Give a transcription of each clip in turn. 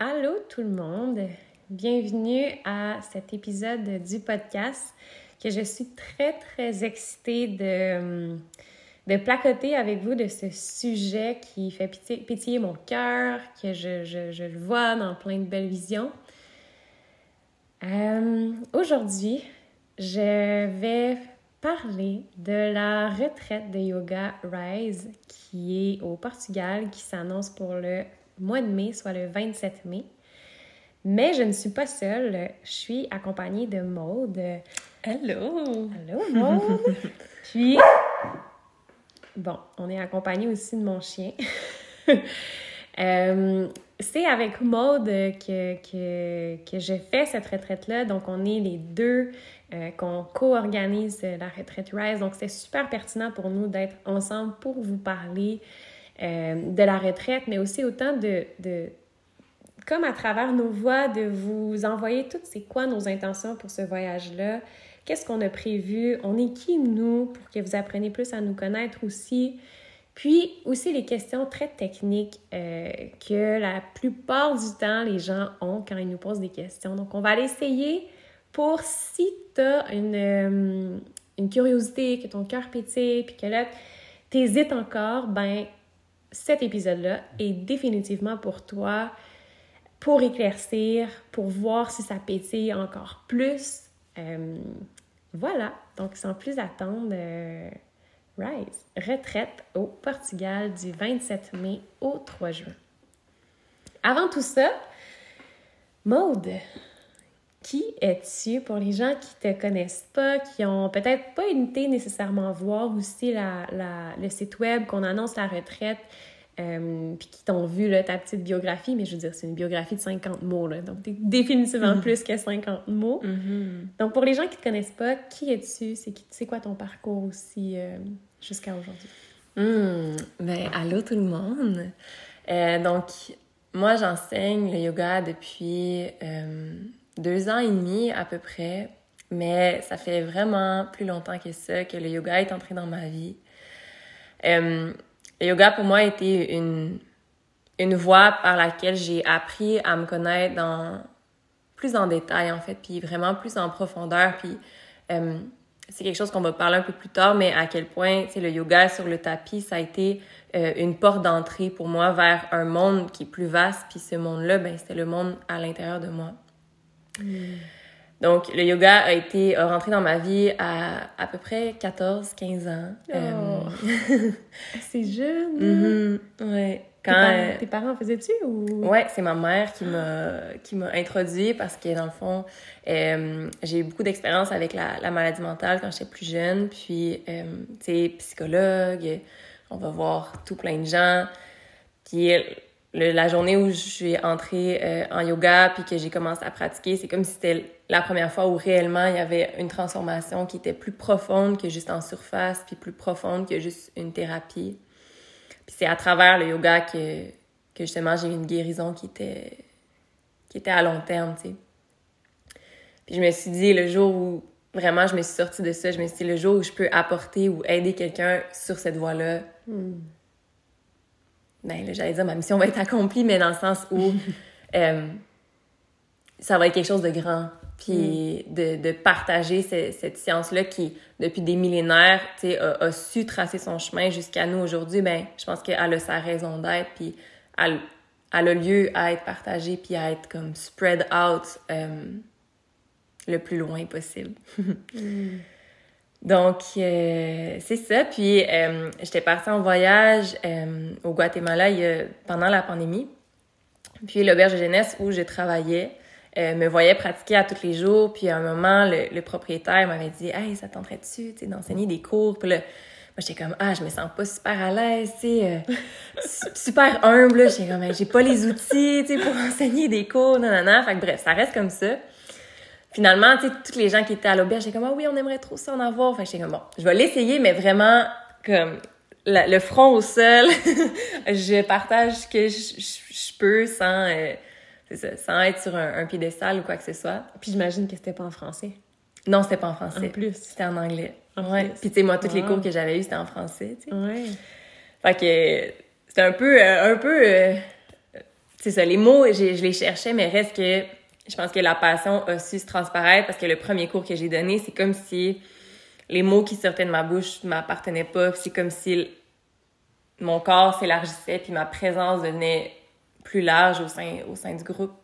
Allô tout le monde, bienvenue à cet épisode du podcast que je suis très très excitée de, de placoter avec vous de ce sujet qui fait pétiller, mon cœur, que je, je, le vois dans plein de belles visions. Euh, aujourd'hui, je vais parler de la retraite de yoga Rise qui est au Portugal, qui s'annonce pour le mois de mai, soit le 27 mai. Mais je ne suis pas seule, je suis accompagnée de Maude. Hello! Hello Maude! Puis, bon, on est accompagné aussi de mon chien. Euh, c'est avec Maude que, que, que je fais cette retraite-là. Donc, on est les deux euh, qu'on co-organise la retraite Rise. Donc, c'est super pertinent pour nous d'être ensemble pour vous parler euh, de la retraite, mais aussi autant de, comme à travers nos voix, de vous envoyer toutes c'est quoi nos intentions pour ce voyage-là, qu'est-ce qu'on a prévu, on est qui nous pour que vous appreniez plus à nous connaître aussi? Puis aussi les questions très techniques euh, que la plupart du temps les gens ont quand ils nous posent des questions. Donc on va l'essayer pour si tu as une, euh, une curiosité, que ton cœur pétille, puis que là, tu hésites encore, ben cet épisode-là est définitivement pour toi, pour éclaircir, pour voir si ça pétille encore plus. Euh, voilà, donc sans plus attendre, euh, Rise, retraite au Portugal du 27 mai au 3 juin. Avant tout ça, Maude, qui es-tu pour les gens qui te connaissent pas, qui ont peut-être pas une idée nécessairement voir aussi la, la, le site web qu'on annonce la retraite, euh, puis qui t'ont vu là, ta petite biographie, mais je veux dire, c'est une biographie de 50 mots, là, donc t'es définitivement mm-hmm. plus que 50 mots. Mm-hmm. Donc pour les gens qui te connaissent pas, qui es-tu? C'est quoi ton parcours aussi euh, jusqu'à aujourd'hui? Mm, ben, allô tout le monde! Euh, donc, moi, j'enseigne le yoga depuis deux ans et demi à peu près, mais ça fait vraiment plus longtemps que ça que le yoga est entré dans ma vie. Euh, le yoga pour moi a été une, une voie par laquelle j'ai appris à me connaître dans plus en détail en fait, puis vraiment plus en profondeur, puis euh, c'est quelque chose qu'on va parler un peu plus tard, mais à quel point, le yoga sur le tapis, ça a été euh, une porte d'entrée pour moi vers un monde qui est plus vaste, puis ce monde-là, ben, c'était le monde à l'intérieur de moi. Donc, le yoga a été rentré dans ma vie à à peu près 14-15 ans. Oh. Euh... c'est jeune! Mm-hmm. Ouais. Quand, tes, parents, euh, tes parents faisaient-tu ou... Ouais, c'est ma mère qui m'a qui m'a introduit parce que dans le fond, euh, j'ai eu beaucoup d'expérience avec la, la, maladie mentale quand j'étais plus jeune. Puis, tu sais, psychologue, on va voir tout plein de gens. Puis la journée où je suis entrée euh, en yoga puis que j'ai commencé à pratiquer, c'est comme si c'était la première fois où réellement il y avait une transformation qui était plus profonde que juste en surface, puis plus profonde que juste une thérapie. Puis c'est à travers le yoga que, que justement j'ai eu une guérison qui était, qui était à long terme, tu sais. Puis je me suis dit, le jour où vraiment je me suis sortie de ça, je me suis dit, le jour où je peux apporter ou aider quelqu'un sur cette voie-là, hmm ben j'allais dire ma mission va être accomplie, mais dans le sens où euh, ça va être quelque chose de grand. Puis mm. de, de, partager cette science-là qui, depuis des millénaires, a, a su tracer son chemin jusqu'à nous aujourd'hui, ben je pense qu'elle a sa raison d'être, puis elle, elle, a lieu à être partagée, puis à être comme spread out euh, le plus loin possible. mm. Donc, euh, c'est ça. Puis, euh, j'étais partie en voyage euh, au Guatemala pendant la pandémie. Puis, l'auberge de jeunesse où je travaillais me voyait pratiquer à tous les jours. Puis, à un moment, le, propriétaire m'avait dit « Hey, ça tenterait-tu d'enseigner des cours? » Puis là, moi, j'étais comme « Ah, je me sens pas super à l'aise, tu sais, super humble. » J'étais comme « J'ai pas les outils, tu sais, pour enseigner des cours, non, non, non. » Fait que bref, ça reste comme ça finalement, tu sais, tous les gens qui étaient à l'auberge, j'étais comme, ah oui, on aimerait trop ça en avoir. Fait j'étais comme, bon, je vais l'essayer, mais vraiment, comme, le front au sol, je partage ce que je, peux sans, euh, ça, sans être sur un, piédestal ou quoi que ce soit. Puis j'imagine que c'était pas en français. Non, c'était pas en français. En plus. C'était en anglais. En ouais. Puis tu sais, moi, tous les cours que j'avais eus, c'était en français, tu sais. Ouais. Fait que c'était un peu, euh, un peu, euh, c'est ça, les mots, je les cherchais, mais reste que je pense que la passion a su se transparaître parce que le premier cours que j'ai donné, c'est comme si les mots qui sortaient de ma bouche ne m'appartenaient pas. C'est comme si mon corps s'élargissait puis ma présence devenait plus large au sein, au sein du groupe.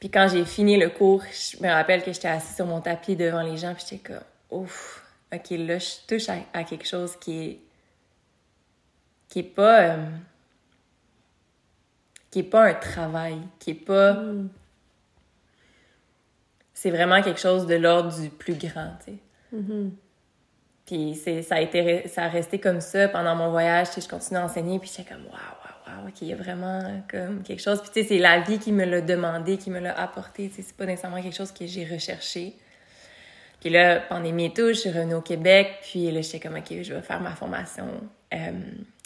Puis quand j'ai fini le cours, je me rappelle que j'étais assise sur mon tapis devant les gens puis j'étais comme, ouf, ok, là, je touche à, quelque chose qui est, qui est pas, euh, qui est pas un travail, qui est pas, mm. C'est vraiment quelque chose de l'ordre du plus grand, tu sais. Mm-hmm. Puis ça a été, ça a resté comme ça pendant mon voyage, je continue à enseigner puis j'étais comme, waouh, waouh, waouh, ok, il y a vraiment comme quelque chose. Puis tu sais, c'est la vie qui me l'a demandé, qui me l'a apporté, tu sais, c'est pas nécessairement quelque chose que j'ai recherché. Puis là, pandémie et tout, je suis revenue au Québec, puis là, j'étais comme, OK, je vais faire ma formation euh,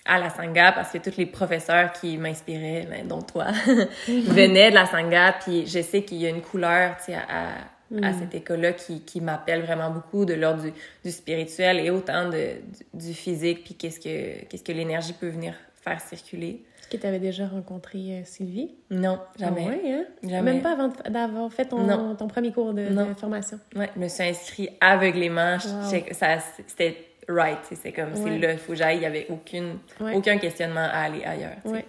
à la Sangha parce que tous les professeurs qui m'inspiraient, ben, dont toi, venaient de la Sangha, puis je sais qu'il y a une couleur, tu sais, à, à, mm. cette école-là qui, qui m'appelle vraiment beaucoup de l'ordre du, du, spirituel et autant de, du, physique, puis qu'est-ce que, qu'est-ce que l'énergie peut venir faire circuler. Est-ce que tu avais déjà rencontré euh, Sylvie? Non, jamais. Ah ouais, hein? jamais. Même pas avant d'avoir fait ton, ton, premier cours de, formation? Oui, je me suis inscrite aveuglément. Ça, c'était right. C'est comme, c'est là, il faut que j'aille. Il n'y avait aucune, aucun questionnement à aller ailleurs. Ouais.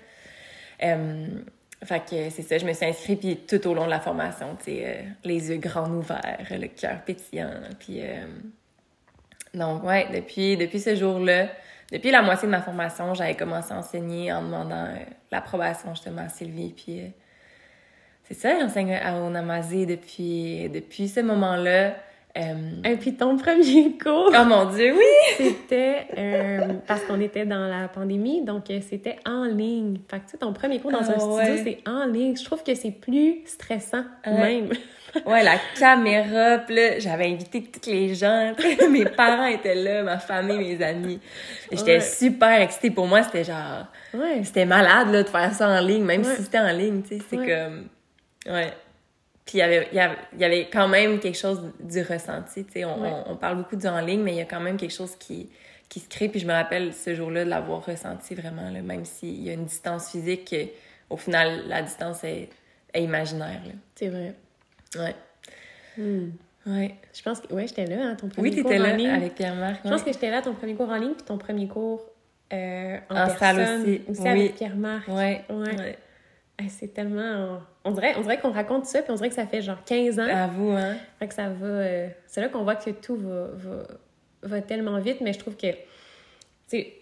fait que c'est ça, je me suis inscrite, puis tout au long de la formation, tu sais, euh, les yeux grands ouverts, le cœur pétillant, puis... Euh, donc, ouais, depuis, depuis ce jour-là, depuis la moitié de ma formation, j'avais commencé à enseigner en demandant euh, l'approbation justement à Sylvie. Puis c'est ça, j'enseigne à Onamazé depuis, depuis ce moment-là. Euh, Et puis ton premier cours. Oh mon Dieu, oui! C'était parce qu'on était dans la pandémie, donc c'était en ligne. Fait que tu sais, ton premier cours dans un ah studio, c'est en ligne. Je trouve que c'est plus stressant même. ouais, la caméra, puis là, j'avais invité tous les gens, mes parents étaient là, ma famille, mes amis. J'étais super excitée. Pour moi, c'était genre... Ouais. C'était malade, là, de faire ça en ligne, même si c'était en ligne, tu sais, c'est comme... Ouais. Puis il y avait, il y avait quand même quelque chose du ressenti, tu sais. On, on, parle beaucoup du en ligne, mais il y a quand même quelque chose qui, qui se crée. Puis je me rappelle ce jour-là de l'avoir ressenti vraiment, là, même s'il y a une distance physique, au final, la distance est, est imaginaire. C'est vrai. Ouais. Hmm. Ouais. Je pense que, ouais, j'étais là, hein, ton premier cours en ligne. Oui, là avec Pierre-Marc. Je pense que j'étais là, ton premier cours en ligne, puis ton premier cours euh, en, en personne. aussi. aussi avec Pierre-Marc. Ouais. ouais. C'est tellement... On dirait, on dirait qu'on raconte ça, puis on dirait que ça fait genre 15 ans. À vous, hein? Fait que ça va... Euh, c'est là qu'on voit que tout va, va, va, tellement vite, mais je trouve que, tu sais,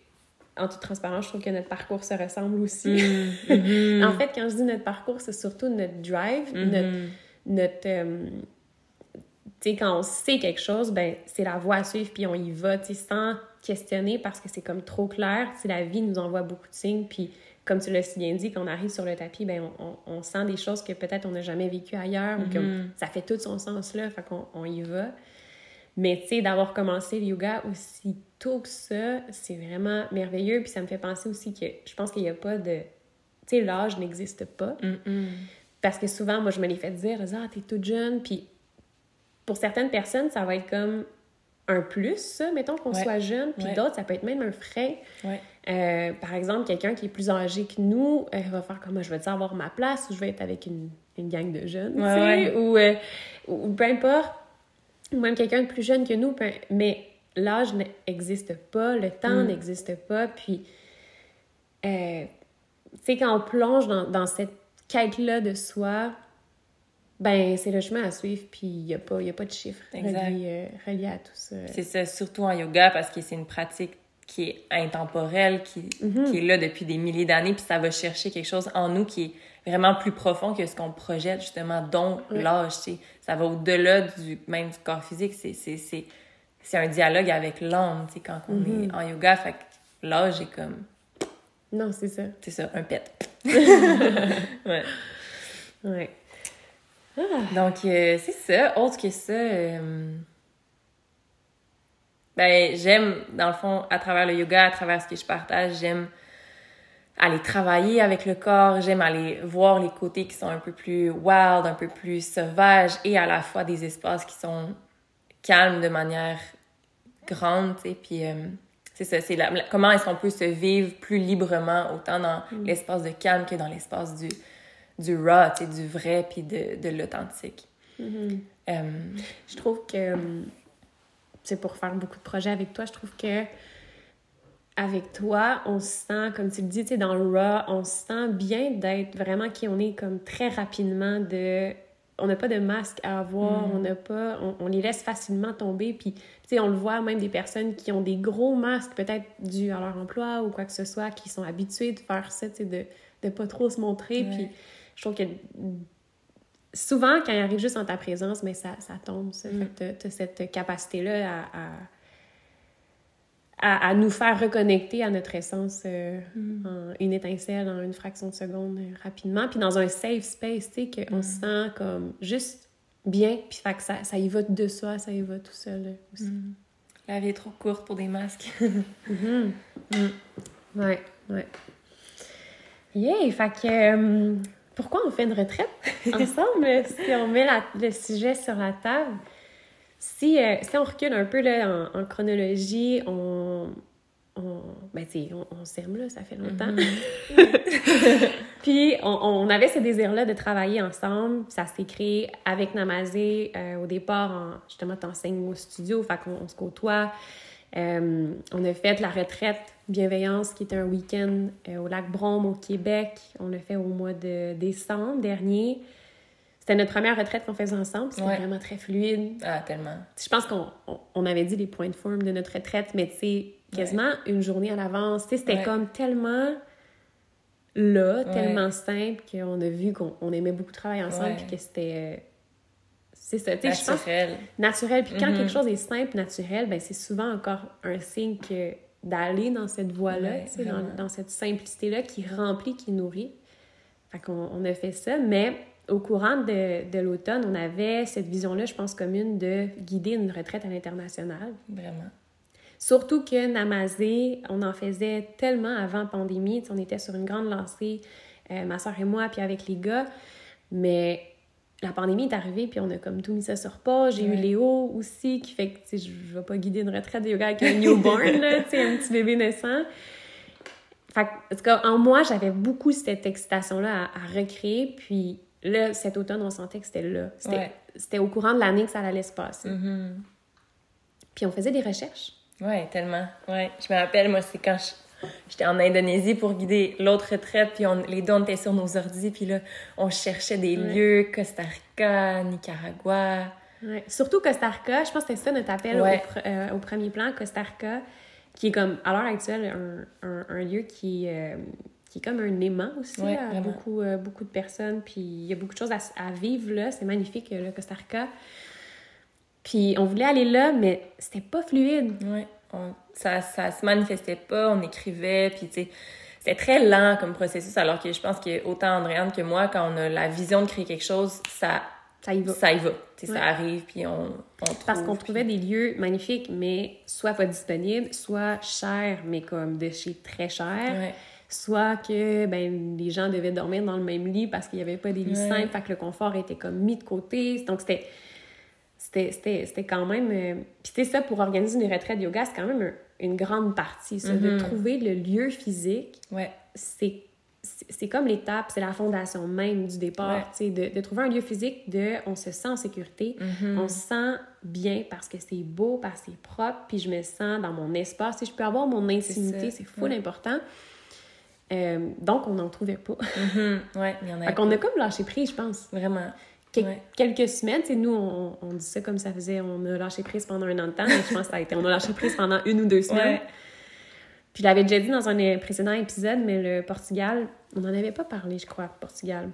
en toute transparence, je trouve que notre parcours se ressemble aussi. Mm, mm-hmm. en fait, quand je dis notre parcours, c'est surtout notre drive, mm-hmm. notre notre. Euh, tu sais, quand on sait quelque chose, ben c'est la voie à suivre, puis on y va, tu sais, sans questionner parce que c'est comme trop clair. Si la vie nous envoie beaucoup de signes, puis comme tu l'as si bien dit, quand on arrive sur le tapis, ben on, on, sent des choses que peut-être on n'a jamais vécues ailleurs, ou que mm-hmm. ça fait tout son sens là, fait qu'on on y va. Mais tu sais, d'avoir commencé le yoga aussi tôt que ça, c'est vraiment merveilleux. Puis ça me fait penser aussi que je pense qu'il n'y a pas de. Tu sais, l'âge n'existe pas. Parce que souvent, moi, je me l'ai fait dire, ah, t'es toute jeune. Puis pour certaines personnes, ça va être comme un plus, ça, mettons qu'on soit jeune. Puis d'autres, ça peut être même un frein. Euh, par exemple, quelqu'un qui est plus âgé que nous euh, va faire comme, je vais avoir ma place ou je vais être avec une, une gang de jeunes, sais, ou, euh, ou, peu importe. Ou même quelqu'un de plus jeune que nous. mais l'âge n'existe pas, le temps mm. n'existe pas. Puis, tu sais, quand on plonge dans, dans cette quête-là de soi, ben c'est le chemin à suivre, puis il n'y a, pas, a pas de chiffre relié, euh, à tout ça. C'est ça, surtout en yoga, parce que c'est une pratique qui est intemporelle, qui, mhm. qui est là depuis des milliers d'années, puis ça va chercher quelque chose en nous qui est vraiment plus profond que ce qu'on projette, justement, dont l'âge, Ça va au-delà du même du corps physique, c'est un dialogue avec l'âme, quand on mhm. est en yoga, fait l'âge est comme non, c'est ça. C'est ça, un pet. ouais. Ouais. Ah. Donc, euh, c'est ça. Autre que ça, euh, ben, j'aime, dans le fond, à travers le yoga, à travers ce que je partage, j'aime aller travailler avec le corps, j'aime aller voir les côtés qui sont un peu plus wild, un peu plus sauvages et à la fois des espaces qui sont calmes de manière grande, tu sais, puis... Euh, c'est ça, c'est comment est-ce qu'on peut se vivre plus librement, autant dans mm. l'espace de calme que dans l'espace du, du raw, tu sais, du vrai, puis de, de l'authentique. Mhm. Euh, Je trouve que, c'est pour faire beaucoup de projets avec toi, je trouve que avec toi, on se sent, comme tu le dis, tu dans le raw, on se sent bien d'être vraiment qui on est comme très rapidement de... On n'a pas de masque à avoir, Mhm. on n'a pas... On, on les laisse facilement tomber, puis, tu sais, on le voit même des personnes qui ont des gros masques, peut-être dus à leur emploi ou quoi que ce soit, qui sont habitués de faire ça, tu sais, de, de pas trop se montrer, puis je trouve que souvent, quand il arrive juste en ta présence, mais ça, ça tombe, ça. Mm. Fait t'as- t'as cette capacité-là à, à, à, à nous faire reconnecter à notre essence euh, Mm. en une étincelle, en une fraction de seconde, euh, rapidement. Puis dans un safe space, tu sais, qu'on Mm. se sent comme juste bien, puis fait que ça, ça y va de soi, ça y va tout seul euh, aussi. La vie est trop courte pour des masques. Mhm. Mm. Ouais, ouais. Yeah! Fait que... euh, pourquoi on fait une retraite? Ensemble si on met la- le sujet sur la table? Si, euh, si on recule un peu là, en, en chronologie, on... on ben, on, on s'aime, là, ça fait longtemps. Puis, on, on avait ce désir-là de travailler ensemble. Ça s'est créé avec Namazé. Euh, au départ, en, justement, t'enseignes au studio, fait qu'on on se côtoie. Euh, on a fait la retraite Bienveillance, qui était un week-end euh, au lac Brome, au Québec. On l'a fait au mois de décembre dernier. C'était notre première retraite qu'on faisait ensemble. C'était Ouais. vraiment très fluide. Ah, tellement. Je pense qu'on on, on avait dit les points de forme de notre retraite, mais tu sais, quasiment une journée à l'avance. C'était Ouais. comme tellement là, tellement simple qu'on a vu qu'on on aimait beaucoup travailler ensemble puis que c'était... euh, c'est ça, tu sais, je pense Naturel. naturel. Puis quand Mhm. quelque chose est simple, naturel, ben c'est souvent encore un signe que d'aller dans cette voie-là, Ouais, dans, cette simplicité-là qui remplit, qui nourrit. Fait qu'on on a fait ça, mais au courant de, de l'automne, on avait cette vision-là, je pense, commune de guider une retraite à l'international. Vraiment. Surtout que Namazé, on en faisait tellement avant pandémie. Tu sais, on était sur une grande lancée, euh, ma soeur et moi, puis avec les gars. Mais la pandémie est arrivée, puis on a comme tout mis ça sur pause. J'ai eu. Léo aussi, qui fait que, je je vais pas guider une retraite de yoga avec un newborn, là, un petit bébé naissant. Fait que, en tout cas, en moi, j'avais beaucoup cette excitation-là à, à recréer. Puis là, cet automne, on sentait que c'était là. C'était Ouais. au courant de l'année que ça allait se passer. Mhm. Puis on faisait des recherches. Ouais, tellement. Ouais. Je me rappelle, moi, c'est quand je- j'étais en Indonésie pour guider l'autre retraite, puis on, les deux, on était sur nos ordi, puis là, on cherchait des Ouais. lieux, Costa Rica, Nicaragua. Ouais. Surtout Costa Rica, je pense que c'était ça notre appel Ouais. au, pr- euh, au premier plan, Costa Rica, qui est comme, à l'heure actuelle, un, un, un lieu qui, euh, qui est comme un aimant aussi à beaucoup, euh, beaucoup de personnes. Puis il y a beaucoup de choses à, vivre là. C'est magnifique, le Costa Rica. Puis on voulait aller là, mais c'était pas fluide. Ouais. On- ça, ça se manifestait pas, on écrivait, puis tu sais, c'était très lent comme processus, alors que je pense que autant Andréane que moi, quand on a la vision de créer quelque chose, ça, Ça y va. ça y va. Ouais. Ça arrive, puis on, on trouve. Parce qu'on puis- trouvait des lieux magnifiques, mais soit pas disponibles, soit chers, mais comme de chez très cher. Ouais. soit que ben, les gens devaient dormir dans le même lit parce qu'il n'y avait pas des lits Ouais. simples, fait que le confort était comme mis de côté. Donc, c'était c'était quand même... euh, Puis, tu ça, pour organiser une retraite de yoga, c'est quand même un- une grande partie, ça, de Mhm. trouver le lieu physique. Ouais. C'est comme l'étape, c'est la fondation même du départ, Ouais. de, de trouver un lieu physique de on se sent en sécurité, Mhm. on se sent bien parce que c'est beau, parce que c'est propre, puis je me sens dans mon espace. Si je peux avoir mon intimité, c'est full Ouais. important. Euh, donc, on n'en trouvait pas. Mhm. Ouais, il y en a. Fait qu'on a comme lâché prise, je pense. Vraiment. Quel- Ouais. Quelques semaines, tu sais, nous, on, on dit ça comme ça faisait, on a lâché prise pendant un an de temps, mais je pense que ça a été, on a lâché prise pendant une ou deux semaines. Ouais. Puis je l'avais déjà dit dans un précédent épisode, mais le Portugal, on n'en avait pas parlé, je crois, Portugal,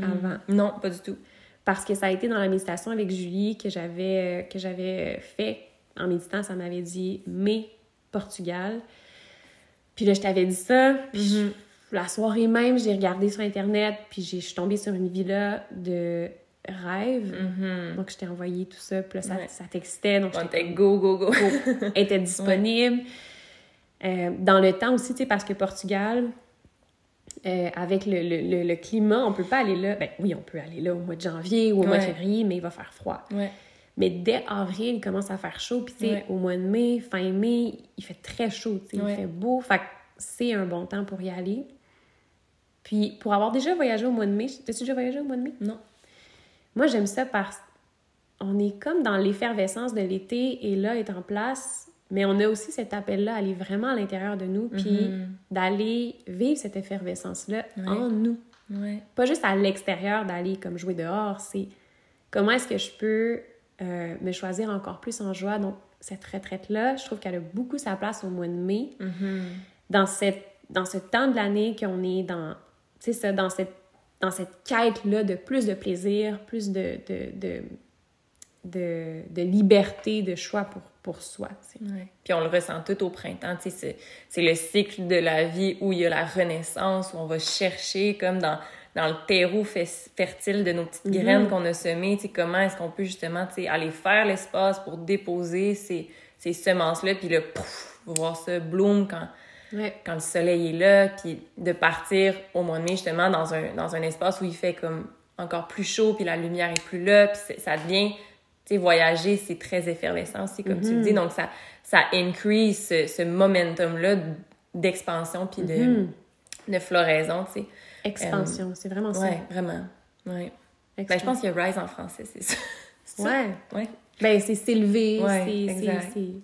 avant. Non, pas du tout. Parce que ça a été dans la méditation avec Julie que j'avais que j'avais fait en méditant, ça m'avait dit mais Portugal. Puis là, je t'avais dit ça, puis je- la soirée même, j'ai regardé sur internet, puis j'ai- je suis tombée sur une villa de rêve. Mhm. Donc je t'ai envoyé tout ça, puis là ça, Ouais. ça textait, donc On j'étais go, go, go. était disponible. Euh, dans le temps aussi, tu sais, parce que Portugal, euh, avec le, le, le, le climat, on peut pas aller là. Ben oui, on peut aller là au mois de janvier ou au mois de février, mais il va faire froid. Mais dès avril, il commence à faire chaud. Puis, tu sais, au mois de mai, fin mai, il fait très chaud. tu sais. Il fait beau. Fait c'est un bon temps pour y aller. Puis pour avoir déjà voyagé au mois de mai, t'as-tu déjà voyagé au mois de mai? Non. Moi, j'aime ça parce on est comme dans l'effervescence de l'été et là est en place, mais on a aussi cet appel-là à aller vraiment à l'intérieur de nous, puis Mhm. d'aller vivre cette effervescence-là en nous. Ouais. Pas juste à l'extérieur d'aller comme jouer dehors, c'est comment est-ce que je peux euh, me choisir encore plus en joie. Donc, cette retraite-là, je trouve qu'elle a beaucoup sa place au mois de mai, Mhm. dans, cette, dans ce temps de l'année qu'on est dans, tu sais, ça, dans cette, dans cette quête-là de plus de plaisir, plus de, de, de, de, de liberté, de choix pour, pour soi. Ouais. Puis on le ressent tout au printemps, c'est- c'est le cycle de la vie où il y a la renaissance, où on va chercher comme dans, dans le terreau fertile de nos petites Mhm. graines qu'on a semées, tu sais, comment est-ce qu'on peut justement, aller faire l'espace pour déposer ces, ces semences-là, puis là, pouf, voir ça bloom quand, Ouais. quand le soleil est là, puis de partir au mois de mai justement dans un, dans un espace où il fait comme encore plus chaud, puis la lumière est plus là, puis ça devient, tu sais, voyager, c'est très effervescent aussi, comme tu le dis, donc ça, ça increase ce, ce momentum-là d'expansion, puis de, Mhm. de floraison, tu sais. Expansion, c'est vraiment ça. Ouais, vraiment, ouais. Ben, je pense qu'il y a Rise en français, c'est ça. Ça? Ouais. Ouais, Ben, c'est s'élever, Ouais,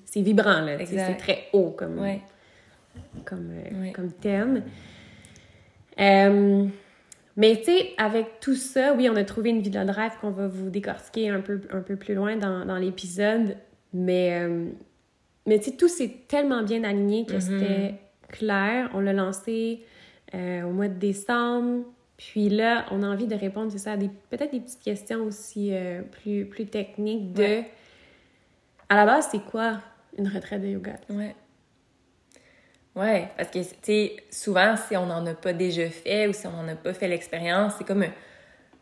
c'est- vibrant, là. C'est très haut comme, ouais. Comme, euh, Ouais. comme thème. Euh, mais tu sais, avec tout ça, oui, on a trouvé une vidéo de rêve qu'on va vous décortiquer un peu, un peu plus loin dans, dans l'épisode. Mais, euh, mais tu sais, tout s'est tellement bien aligné que Mhm. c'était clair. On l'a lancé euh, au mois de décembre. Puis là, on a envie de répondre, c'est ça, peut-être des petites questions aussi euh, plus, plus techniques de... Ouais. À la base, c'est quoi une retraite de yoga? Ouais. Ouais, parce que, tu sais, souvent, si on n'en a pas déjà fait ou si on n'en a pas fait l'expérience, c'est comme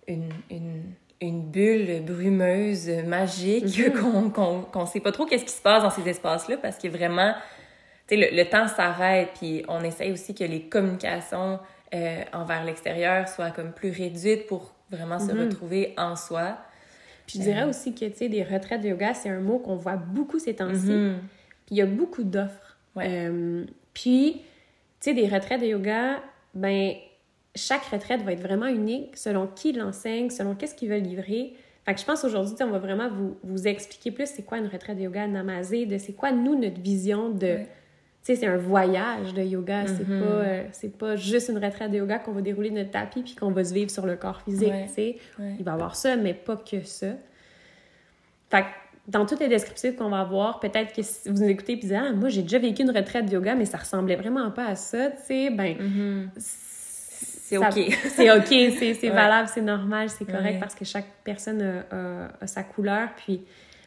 une, une, une bulle brumeuse, magique, Mhm. qu'on qu'on sait pas trop qu'est-ce qui se passe dans ces espaces-là parce que vraiment, tu sais, le, le temps s'arrête, puis on essaye aussi que les communications euh, envers l'extérieur soient comme plus réduites pour vraiment se Mhm. retrouver en soi. Puis je dirais Euh. aussi que, tu sais, des retraites de yoga, c'est un mot qu'on voit beaucoup ces temps-ci. Mhm. Puis il y a beaucoup d'offres. Ouais. Euh, puis, tu sais, des retraites de yoga, ben, chaque retraite va être vraiment unique selon qui l'enseigne, selon qu'est-ce qu'il veut livrer. Fait que je pense aujourd'hui, tu sais, on va vraiment vous, vous expliquer plus c'est quoi une retraite de yoga Namazé, de c'est quoi, nous, notre vision de... Tu sais, c'est un voyage de yoga. C'est Mhm. pas, euh, c'est pas juste une retraite de yoga qu'on va dérouler notre tapis puis qu'on va se vivre sur le corps physique, tu sais. Il va y avoir ça, mais pas que ça. Fait que dans toutes les descriptifs qu'on va avoir, peut-être que si vous nous écoutez et vous dites Ah, moi, j'ai déjà vécu une retraite de yoga, mais ça ressemblait vraiment pas à ça, tu sais, ben. Mhm. C'est OK. c'est OK, c'est Ouais. valable, c'est normal, c'est correct Ouais. parce que chaque personne a, a- a sa couleur. Puis...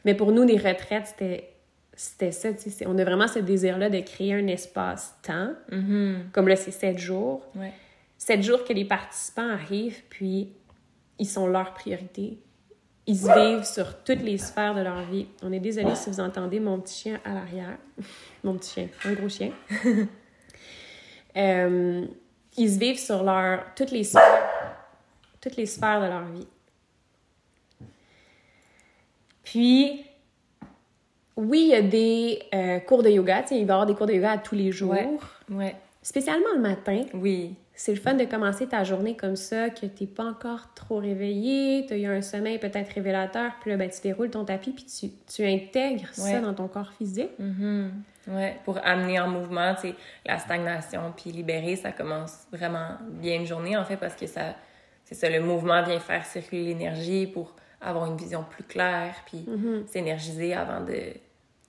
Mais pour nous, les retraites, c'était. C'était ça, tu sais. c'est- On a vraiment ce désir-là de créer un espace-temps. Mhm. Comme là, c'est sept jours. Ouais. Sept jours que les participants arrivent, puis ils sont leur priorité. Ils vivent sur toutes les sphères de leur vie. On est désolé si vous entendez mon petit chien à l'arrière. Mon petit chien, un gros chien. Euh, ils se vivent sur leur, toutes les sphères, toutes les sphères de leur vie. Puis, oui, il y a des euh, cours de yoga. Il va y avoir des cours de yoga à tous les jours. Ouais. Spécialement le matin. Oui. C'est le fun de commencer ta journée comme ça, que t'es pas encore trop réveillé, tu as eu un sommeil peut-être révélateur, puis là, ben, tu déroules ton tapis, puis tu, tu intègres ça dans ton corps physique. Mhm. Ouais, pour amener en mouvement, tu sais, la stagnation, puis libérer, ça commence vraiment bien une journée, en fait, parce que ça, c'est ça, le mouvement vient faire circuler l'énergie pour avoir une vision plus claire, puis Mhm. s'énergiser avant de,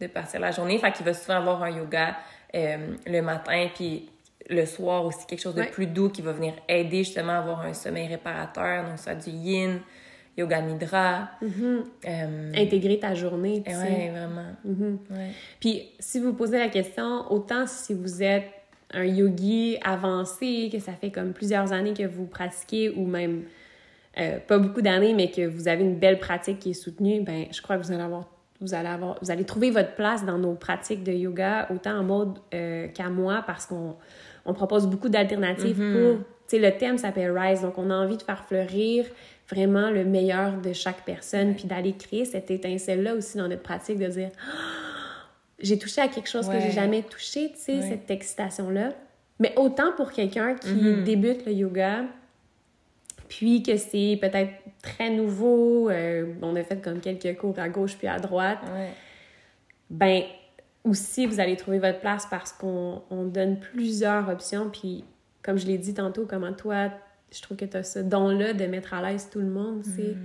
de partir la journée. Fait qu'il va souvent avoir un yoga euh, le matin, puis le soir aussi, quelque chose de Ouais. plus doux qui va venir aider justement à avoir un sommeil réparateur, donc soit du yin, yoga nidra. Mhm. euh, Intégrer ta journée, ouais, vraiment. Mhm. Ouais. Puis, si vous posez la question, autant si vous êtes un yogi avancé, que ça fait comme plusieurs années que vous pratiquez, ou même euh, pas beaucoup d'années, mais que vous avez une belle pratique qui est soutenue, ben, je crois que vous allez avoir, vous allez avoir, vous allez trouver votre place dans nos pratiques de yoga, autant en mode euh, qu'à moi, parce qu'on on propose beaucoup d'alternatives Mhm. pour, tu sais, le thème s'appelle Rise, donc on a envie de faire fleurir vraiment le meilleur de chaque personne, puis d'aller créer cette étincelle-là aussi dans notre pratique, de dire j'ai touché à quelque chose que j'ai jamais touché, tu sais, Ouais. cette excitation-là. Mais autant pour quelqu'un qui Mhm. débute le yoga, puis que c'est peut-être très nouveau, euh, on a fait comme quelques cours à gauche puis à droite, Ouais. ben aussi vous allez trouver votre place parce qu'on on donne plusieurs options. Puis comme je l'ai dit tantôt comment toi je trouve que tu as ce don-là de mettre à l'aise tout le monde tu sais.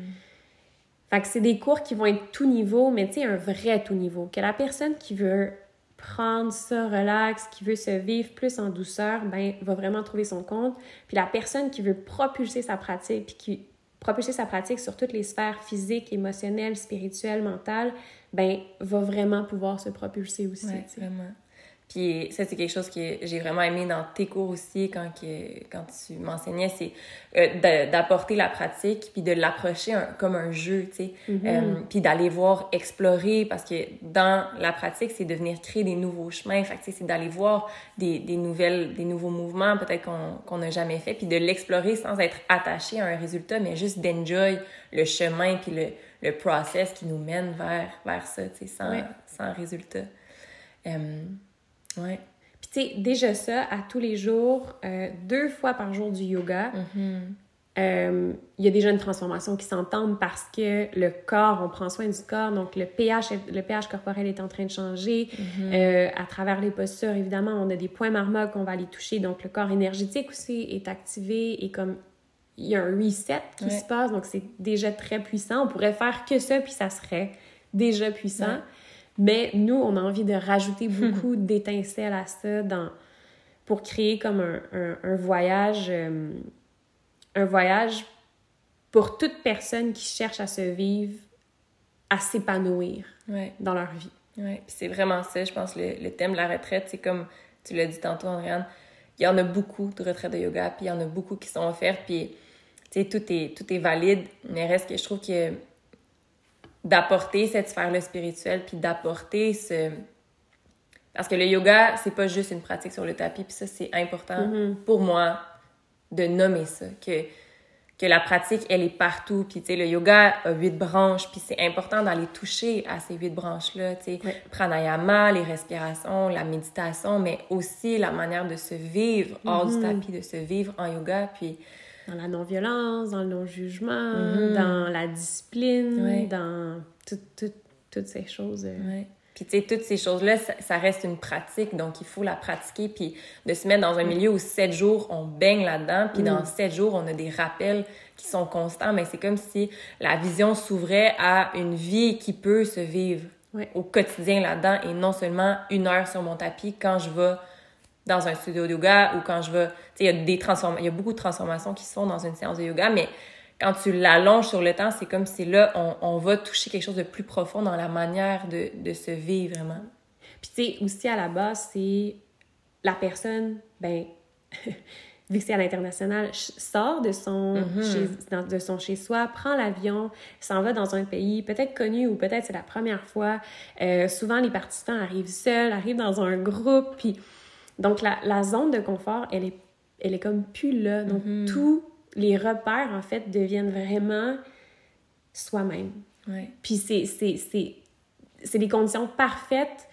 fait que c'est des cours qui vont être tout niveau mais tu sais un vrai tout niveau. Que la personne qui veut prendre ça relax qui veut se vivre plus en douceur ben va vraiment trouver son compte. Puis la personne qui veut propulser sa pratique puis qui propulser sa pratique sur toutes les sphères physiques, émotionnelles, spirituelles, mentales, ben va vraiment pouvoir se propulser aussi. Ouais, vraiment. Puis ça, c'est quelque chose que j'ai vraiment aimé dans tes cours aussi, quand, que, quand tu m'enseignais, c'est euh, d'apporter la pratique, puis de l'approcher comme un jeu, tu sais. Mhm. Euh, puis d'aller voir, explorer, parce que dans la pratique, c'est de venir créer des nouveaux chemins. Fait tu sais, c'est d'aller voir des, des nouvelles, des nouveaux mouvements, peut-être qu'on n'a jamais fait, puis de l'explorer sans être attaché à un résultat, mais juste d'enjoy le chemin, puis le, le process qui nous mène vers, vers ça, tu sais, sans, sans résultat. Euh, ouais. Puis tu sais, déjà ça, à tous les jours, euh, deux fois par jour du yoga, Mm-hmm. euh, il y a déjà une transformation qui s'entame parce que le corps, on prend soin du corps, donc le pH, le pH corporel est en train de changer. Euh, à travers les postures, évidemment, on a des points marmots qu'on va aller toucher, donc le corps énergétique aussi est activé et comme il y a un reset qui Ouais. se passe, donc c'est déjà très puissant. On pourrait faire que ça, puis ça serait déjà puissant. Ouais. Mais nous, on a envie de rajouter beaucoup d'étincelles à ça dans, pour créer comme un, un- un voyage, euh, un voyage pour toute personne qui cherche à se vivre, à s'épanouir Ouais. dans leur vie. Ouais, puis c'est vraiment ça, je pense, le, le thème de la retraite, c'est comme tu l'as dit tantôt, Andréane, il y en a beaucoup de retraites de yoga, puis il y en a beaucoup qui sont offertes, puis tu sais, tout est, tout est valide, mais reste que je trouve que d'apporter cette sphère-là spirituelle, puis d'apporter ce... Parce que le yoga, c'est pas juste une pratique sur le tapis, puis ça, c'est important Mhm. pour moi de nommer ça, que, que la pratique, elle est partout. Puis, tu sais, le yoga a huit branches, puis c'est important d'aller toucher à ces huit branches-là, tu sais. Pranayama, les respirations, la méditation, mais aussi la manière de se vivre hors du Mhm. tapis, de se vivre en yoga, puis... Dans la non-violence, dans le non-jugement, Mhm. dans la discipline, Ouais. dans tout- tout- toutes ces choses. euh. Ouais. Puis, tu sais, toutes ces choses-là, ça, ça reste une pratique, donc il faut la pratiquer, puis de se mettre dans un milieu où sept jours, on baigne là-dedans, puis dans sept jours, on a des rappels qui sont constants, mais c'est comme si la vision s'ouvrait à une vie qui peut se vivre au quotidien là-dedans, et non seulement une heure sur mon tapis quand je vais dans un studio de yoga ou quand je vais... Tu sais, il y a des transform... il y a beaucoup de transformations qui se font dans une séance de yoga, mais quand tu l'allonges sur le temps, c'est comme si là, on, on va toucher quelque chose de plus profond dans la manière de, de se vivre vraiment. Puis tu sais, aussi à la base, c'est la personne, ben, vu que c'est à l'international, sort de son, Mhm. chez, dans- de son chez-soi, prend l'avion, s'en va dans un pays peut-être connu ou peut-être c'est la première fois. Euh, souvent, les participants arrivent seuls, arrivent dans un groupe, puis donc la, la zone de confort, elle est, elle est comme plus là. Donc Mhm. tous les repères, en fait, deviennent vraiment soi-même. Ouais. Puis c'est, c'est, c'est, c'est des conditions parfaites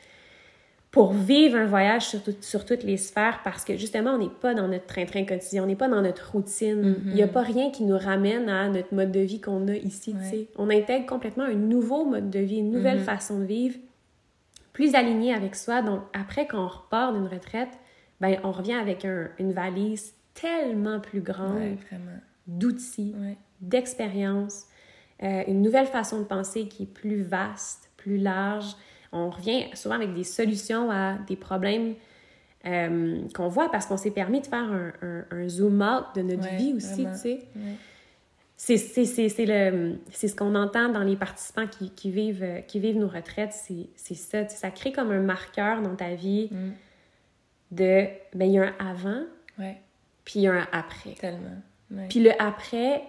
pour vivre un voyage sur, tout- sur toutes les sphères parce que justement, on n'est pas dans notre train-train quotidien, on n'est pas dans notre routine. Il n'y a pas rien qui nous ramène à notre mode de vie qu'on a ici. On intègre complètement un nouveau mode de vie, une nouvelle façon de vivre, plus alignée avec soi. Donc après, quand on repart d'une retraite, ben, on revient avec un- une valise tellement plus grande Ouais, d'outils, Ouais. d'expérience, euh, une nouvelle façon de penser qui est plus vaste, plus large. On revient souvent avec des solutions à des problèmes euh, qu'on voit parce qu'on s'est permis de faire un, un- un zoom out de notre Ouais, vie aussi, tu sais. C'est, ce qu'on entend dans les participants qui, qui vivent, euh, qui vivent nos retraites, c'est, ça. Ça crée comme un marqueur dans ta vie Mm. de, ben il y a un avant, Ouais, puis il y a un après. tellement. Ouais. Puis le après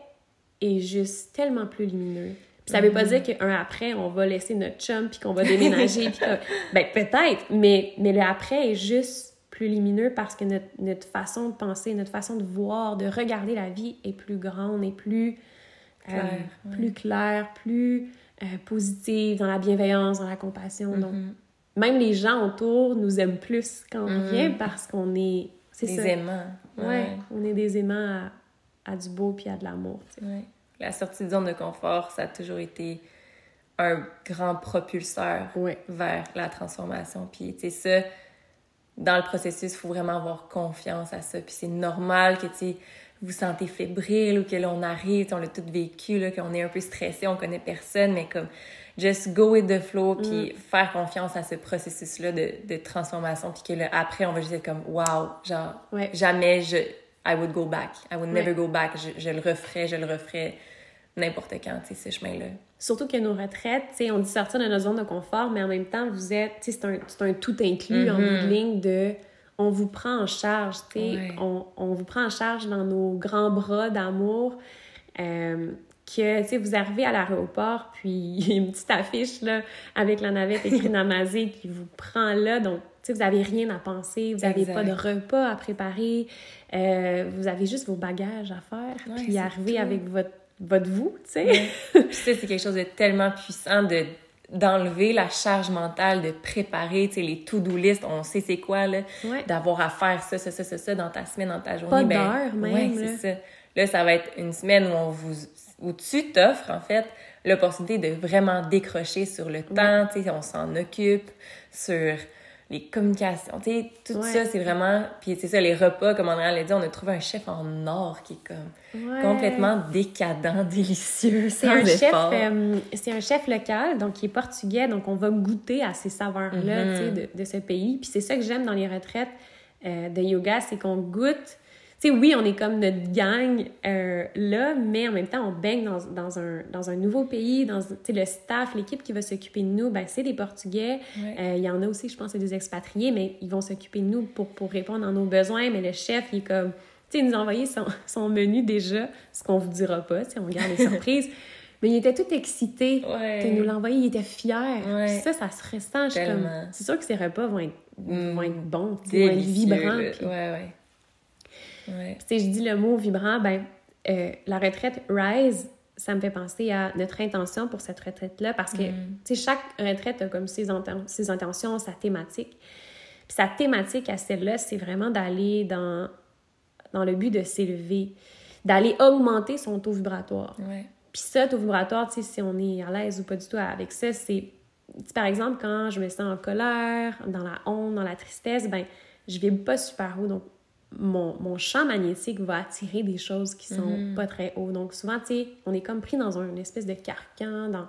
est juste tellement plus lumineux. Puis ça veut Mm. pas dire qu'un après, on va laisser notre chum puis qu'on va déménager. puis que- ben peut-être, mais, mais le après est juste plus lumineux parce que notre, notre façon de penser, notre façon de voir, de regarder la vie est plus grande plus euh, ouais. plus claire, plus euh, positive, dans la bienveillance, dans la compassion. Donc, Mhm. même les gens autour nous aiment plus quand on Mhm. vient parce qu'on est C'est Des ça. aimants. Ouais. on est des aimants à, à du beau puis à de l'amour. Ouais. La sortie de zone de confort, ça a toujours été un grand propulseur vers la transformation. Puis, tu sais, ça, dans le processus, il faut vraiment avoir confiance à ça. Puis c'est normal que, tu vous sentez fébrile ou que l'on arrive, tu sais, on l'a tout vécu, là, qu'on est un peu stressé, on connaît personne, mais comme, just go with the flow, puis faire confiance à ce processus-là de, de transformation, puis que là, après, on va juste être comme, wow, genre, Ouais. jamais je, I would go back. I would never Ouais. go back. Je, je le referais, je le referais n'importe quand, tu sais, ce chemin-là. Surtout que nos retraites, tu sais, on dit sortir de notre zone de confort, mais en même temps, vous êtes, tu sais, c'est un, un tout inclus en bout de ligne de on vous prend en charge, tu sais, Ouais. on, on vous prend en charge dans nos grands bras d'amour. euh, que, tu sais, vous arrivez à l'aéroport, puis il y a une petite affiche, là, avec la navette écrite Namazé qui vous prend là. Donc, tu sais, vous n'avez rien à penser, vous n'avez pas de repas à préparer, euh, vous avez juste vos bagages à faire, Ouais, puis arriver tout. avec votre, votre vous, tu sais. Puis ça, c'est quelque chose de tellement puissant de d'enlever la charge mentale, de préparer, tu sais, les to-do list, on sait c'est quoi, là, Ouais. d'avoir à faire ça, ça, ça, ça, ça dans ta semaine, dans ta journée. Pas ben, même, Ouais, c'est ça. Là, ça va être une semaine où on vous, où tu t'offres, en fait, l'opportunité de vraiment décrocher sur le temps, tu sais, on s'en occupe, sur les communications, tu sais, tout Ouais. ça, c'est vraiment... Puis c'est ça, les repas, comme André l'a dit, on a trouvé un chef en or qui est comme Ouais. complètement décadent, délicieux, C'est un, chef, euh, c'est un chef local, donc qui est portugais, donc on va goûter à ces saveurs-là Mhm. tu sais, de, de ce pays. Puis c'est ça que j'aime dans les retraites euh, de yoga, c'est qu'on goûte. Sais, oui, on est comme notre gang euh, là, mais en même temps, on baigne dans, dans, un, dans un nouveau pays, dans le staff, l'équipe qui va s'occuper de nous, ben, c'est des Portugais. Ouais. Euh, Il y en a aussi, je pense, c'est des expatriés, mais ils vont s'occuper de nous pour, pour répondre à nos besoins. Mais le chef, il est comme, tu sais, nous a envoyé son, son menu déjà, ce qu'on vous dira pas, tu on garde les surprises. Mais il était tout excité de nous l'envoyer, il était fier. Ouais. Ça, ça se ressent. C'est sûr que ces repas vont être, vont être bons, vont être vibrants. là. puis- Ouais, ouais. Ouais. je dis le mot vibrant, ben, euh, la retraite Rise, ça me fait penser à notre intention pour cette retraite-là, parce que, Mm. tu sais, chaque retraite a comme ses, inten- ses intentions, sa thématique. Puis sa thématique à celle-là, c'est vraiment d'aller dans, dans le but de s'élever, d'aller augmenter son taux vibratoire. Ouais. Puis ça, taux vibratoire, tu sais, si on est à l'aise ou pas du tout avec ça, c'est... Par exemple, quand je me sens en colère, dans la honte, dans la tristesse, ben je vibre pas super haut. Donc, mon, mon champ magnétique va attirer des choses qui sont Mhm. pas très hauts. Donc, souvent, tu sais, on est comme pris dans un espèce de carcan, dans...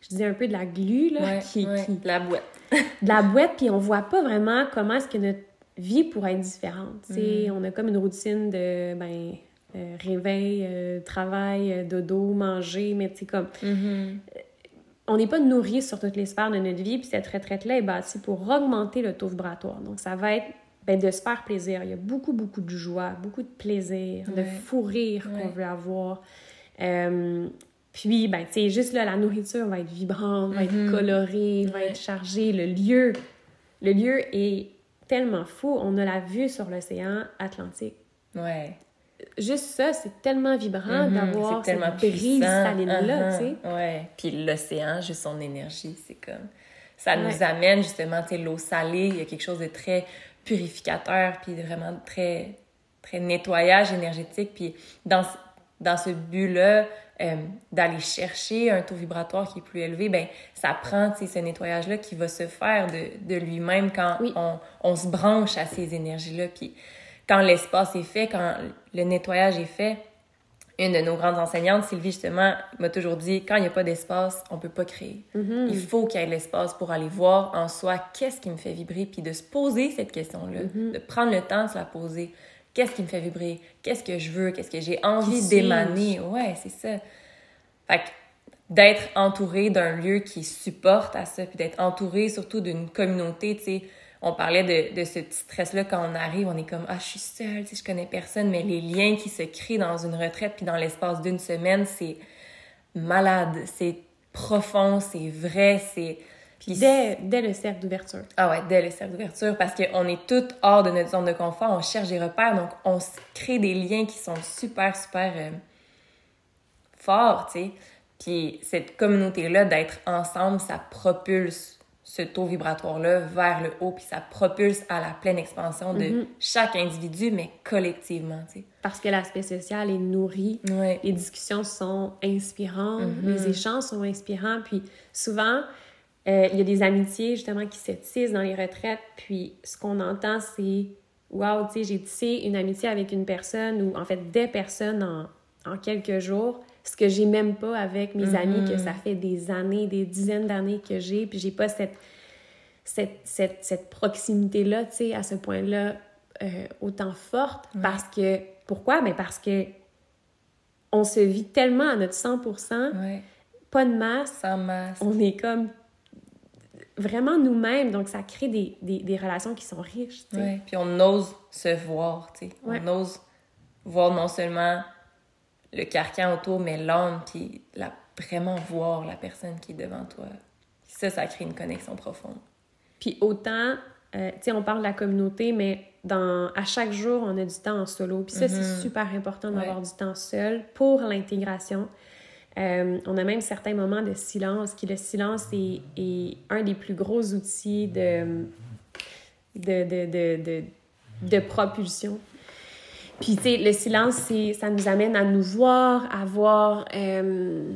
Je disais un peu de la glu, là, Ouais, qui, ouais. qui- La boîte. de la boîte, puis on voit pas vraiment comment est-ce que notre vie pourrait être différente. tu sais. Mm. On a comme une routine de ben, euh, réveil, euh, travail, euh, dodo, manger, mais tu sais, comme Mhm. on n'est pas nourri sur toutes les sphères de notre vie, puis cette retraite-là est bâtie pour augmenter le taux vibratoire. Donc, ça va être ben, de se faire plaisir. Il y a beaucoup, beaucoup de joie, beaucoup de plaisir, de fou rire qu'on Ouais. veut avoir. Euh, puis, ben, tu sais, juste là, la nourriture va être vibrante, va être Mhm. colorée, va Ouais. être chargée. Le lieu, le lieu est tellement fou. On a la vue sur l'océan Atlantique. Ouais. Juste ça, c'est tellement vibrant Mhm. d'avoir C'est cette brise saline-là, Uh-huh. tu sais. Ouais. Puis l'océan, juste son énergie, c'est comme... Ça nous amène justement, tu sais, l'eau salée, il y a quelque chose de très purificateur, puis vraiment très, très nettoyage énergétique. Puis dans, ce- dans ce but-là, euh, d'aller chercher un taux vibratoire qui est plus élevé, ben ça prend, ce nettoyage-là qui va se faire de, de lui-même quand Oui. on, on se branche à ces énergies-là. Puis quand l'espace est fait, quand le nettoyage est fait, une de nos grandes enseignantes, Sylvie, justement, m'a toujours dit, quand il n'y a pas d'espace, on peut pas créer. Mhm. Il faut qu'il y ait de l'espace pour aller voir en soi qu'est-ce qui me fait vibrer, puis de se poser cette question-là, Mhm. de prendre le temps de se la poser. Qu'est-ce qui me fait vibrer? Qu'est-ce que je veux? Qu'est-ce que j'ai envie d'émaner? Ouais, c'est ça. Fait que d'être entouré d'un lieu qui supporte à ça, puis d'être entouré surtout d'une communauté, tu sais. On parlait de, de ce petit stress-là quand on arrive, on est comme, ah, je suis seule, tu sais, je connais personne, mais les liens qui se créent dans une retraite, puis dans l'espace d'une semaine, c'est malade, c'est profond, c'est vrai, c'est... Puis Dès, dès le cercle d'ouverture. ah ouais, dès le cercle d'ouverture, parce qu'on est toutes hors de notre zone de confort, on cherche des repères, donc on crée des liens qui sont super, super euh, forts, tu sais. Puis cette communauté-là, d'être ensemble, ça propulse ce taux vibratoire-là vers le haut, puis ça propulse à la pleine expansion de Mhm. chaque individu, mais collectivement, tu sais. Parce que l'aspect social est nourri. Ouais. Les discussions sont inspirantes, Mhm. les échanges sont inspirants. Puis souvent, euh, il y a des amitiés justement qui se tissent dans les retraites. Puis ce qu'on entend, c'est Waouh, tu sais, j'ai tissé une amitié avec une personne ou en fait des personnes en, en quelques jours. Ce que j'ai même pas avec mes amis, que ça fait des années, des dizaines d'années que j'ai. Puis j'ai pas cette, cette, cette, cette proximité-là, tu sais, à ce point-là, euh, autant forte. Parce que. Pourquoi? Ben parce que on se vit tellement à notre 100%, Ouais. pas de masse, Sans masse. on est comme vraiment nous-mêmes, donc ça crée des, des, des relations qui sont riches, tu sais. Ouais. Puis on ose se voir, tu sais. On ose voir non seulement le carcan autour, mais l'âme, puis la, vraiment voir la personne qui est devant toi. Ça, ça crée une connexion profonde. Puis autant, euh, tu sais, on parle de la communauté, mais dans, à chaque jour, on a du temps en solo. Puis ça, c'est super important d'avoir Ouais. du temps seul pour l'intégration. Euh, on a même certains moments de silence, qui le silence est, est un des plus gros outils de, de, de, de, de propulsion. Puis, tu sais, le silence, c'est- ça nous amène à nous voir, à voir, euh,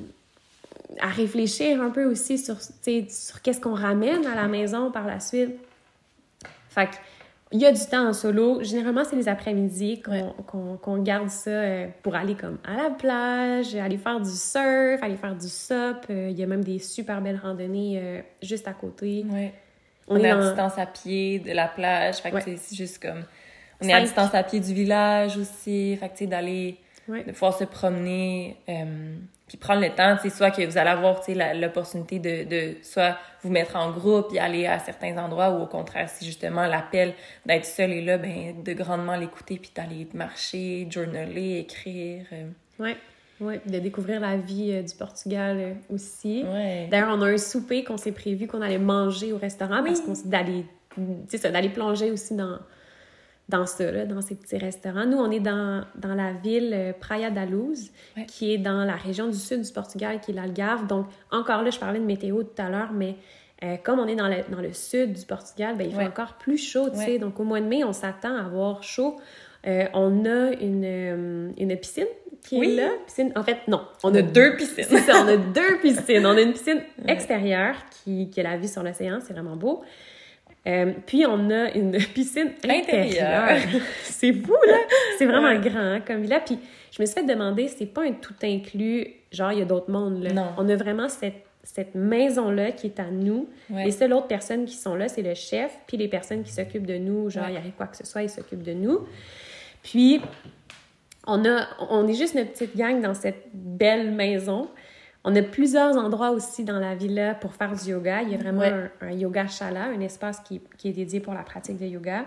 à réfléchir un peu aussi sur, tu sais, sur qu'est-ce qu'on ramène à la maison par la suite. Fait que, il y a du temps en solo. Généralement, c'est les après-midi qu'on Ouais. qu'on- qu'on garde ça euh, pour aller comme à la plage, aller faire du surf, aller faire du sup. Euh, Il y a même des super belles randonnées juste à côté. Ouais. On, On, est à dans... distance à pied de la plage. Fait que Ouais. c'est juste comme. On est à distance à pied du village aussi. Fait que tu sais, d'aller. Ouais. de pouvoir se promener, euh, puis prendre le temps, tu sais, soit que vous allez avoir, tu l'opportunité de, de soit vous mettre en groupe et aller à certains endroits, ou au contraire, si justement l'appel d'être seul est là, ben, de grandement l'écouter, puis d'aller marcher, journaler, écrire. euh, Ouais. Ouais. De découvrir la vie euh, du Portugal euh, aussi. ouais. D'ailleurs, on a un souper qu'on s'est prévu qu'on allait manger au restaurant parce qu'on s'est d'aller, tu sais ça, d'aller plonger aussi dans, dans ça, là, dans ces petits restaurants. Nous, on est dans, dans la ville euh, Praia da Luz, Ouais. qui est dans la région du sud du Portugal, qui est l'Algarve. Donc, encore là, je parlais de météo tout à l'heure, mais euh, comme on est dans le, dans le sud du Portugal, ben, il fait encore plus chaud, tu sais. Ouais. Donc, au mois de mai, on s'attend à avoir chaud. Euh, on a une, euh, une piscine qui Oui. est là. Piscine, en fait, non. On a deux piscines. C'est ça, on a deux piscines. On a une piscine extérieure qui, qui a la vue sur l'océan, c'est vraiment beau. Euh, puis on a une piscine intérieure. C'est fou, là! C'est vraiment Ouais. grand hein, comme villa. Puis je me suis fait demander, c'est pas un tout inclus, genre il y a d'autres mondes, là. Non. On a vraiment cette, cette maison-là qui est à nous. Ouais. Les seules autres personnes qui sont là, c'est le chef, puis les personnes qui s'occupent de nous, genre Ouais. il arrive quoi que ce soit, ils s'occupent de nous. Puis on, a, on est juste notre petite gang dans cette belle maison. On a plusieurs endroits aussi dans la villa pour faire du yoga. Il y a vraiment Ouais. un, un yoga shala, un espace qui, qui est dédié pour la pratique de yoga.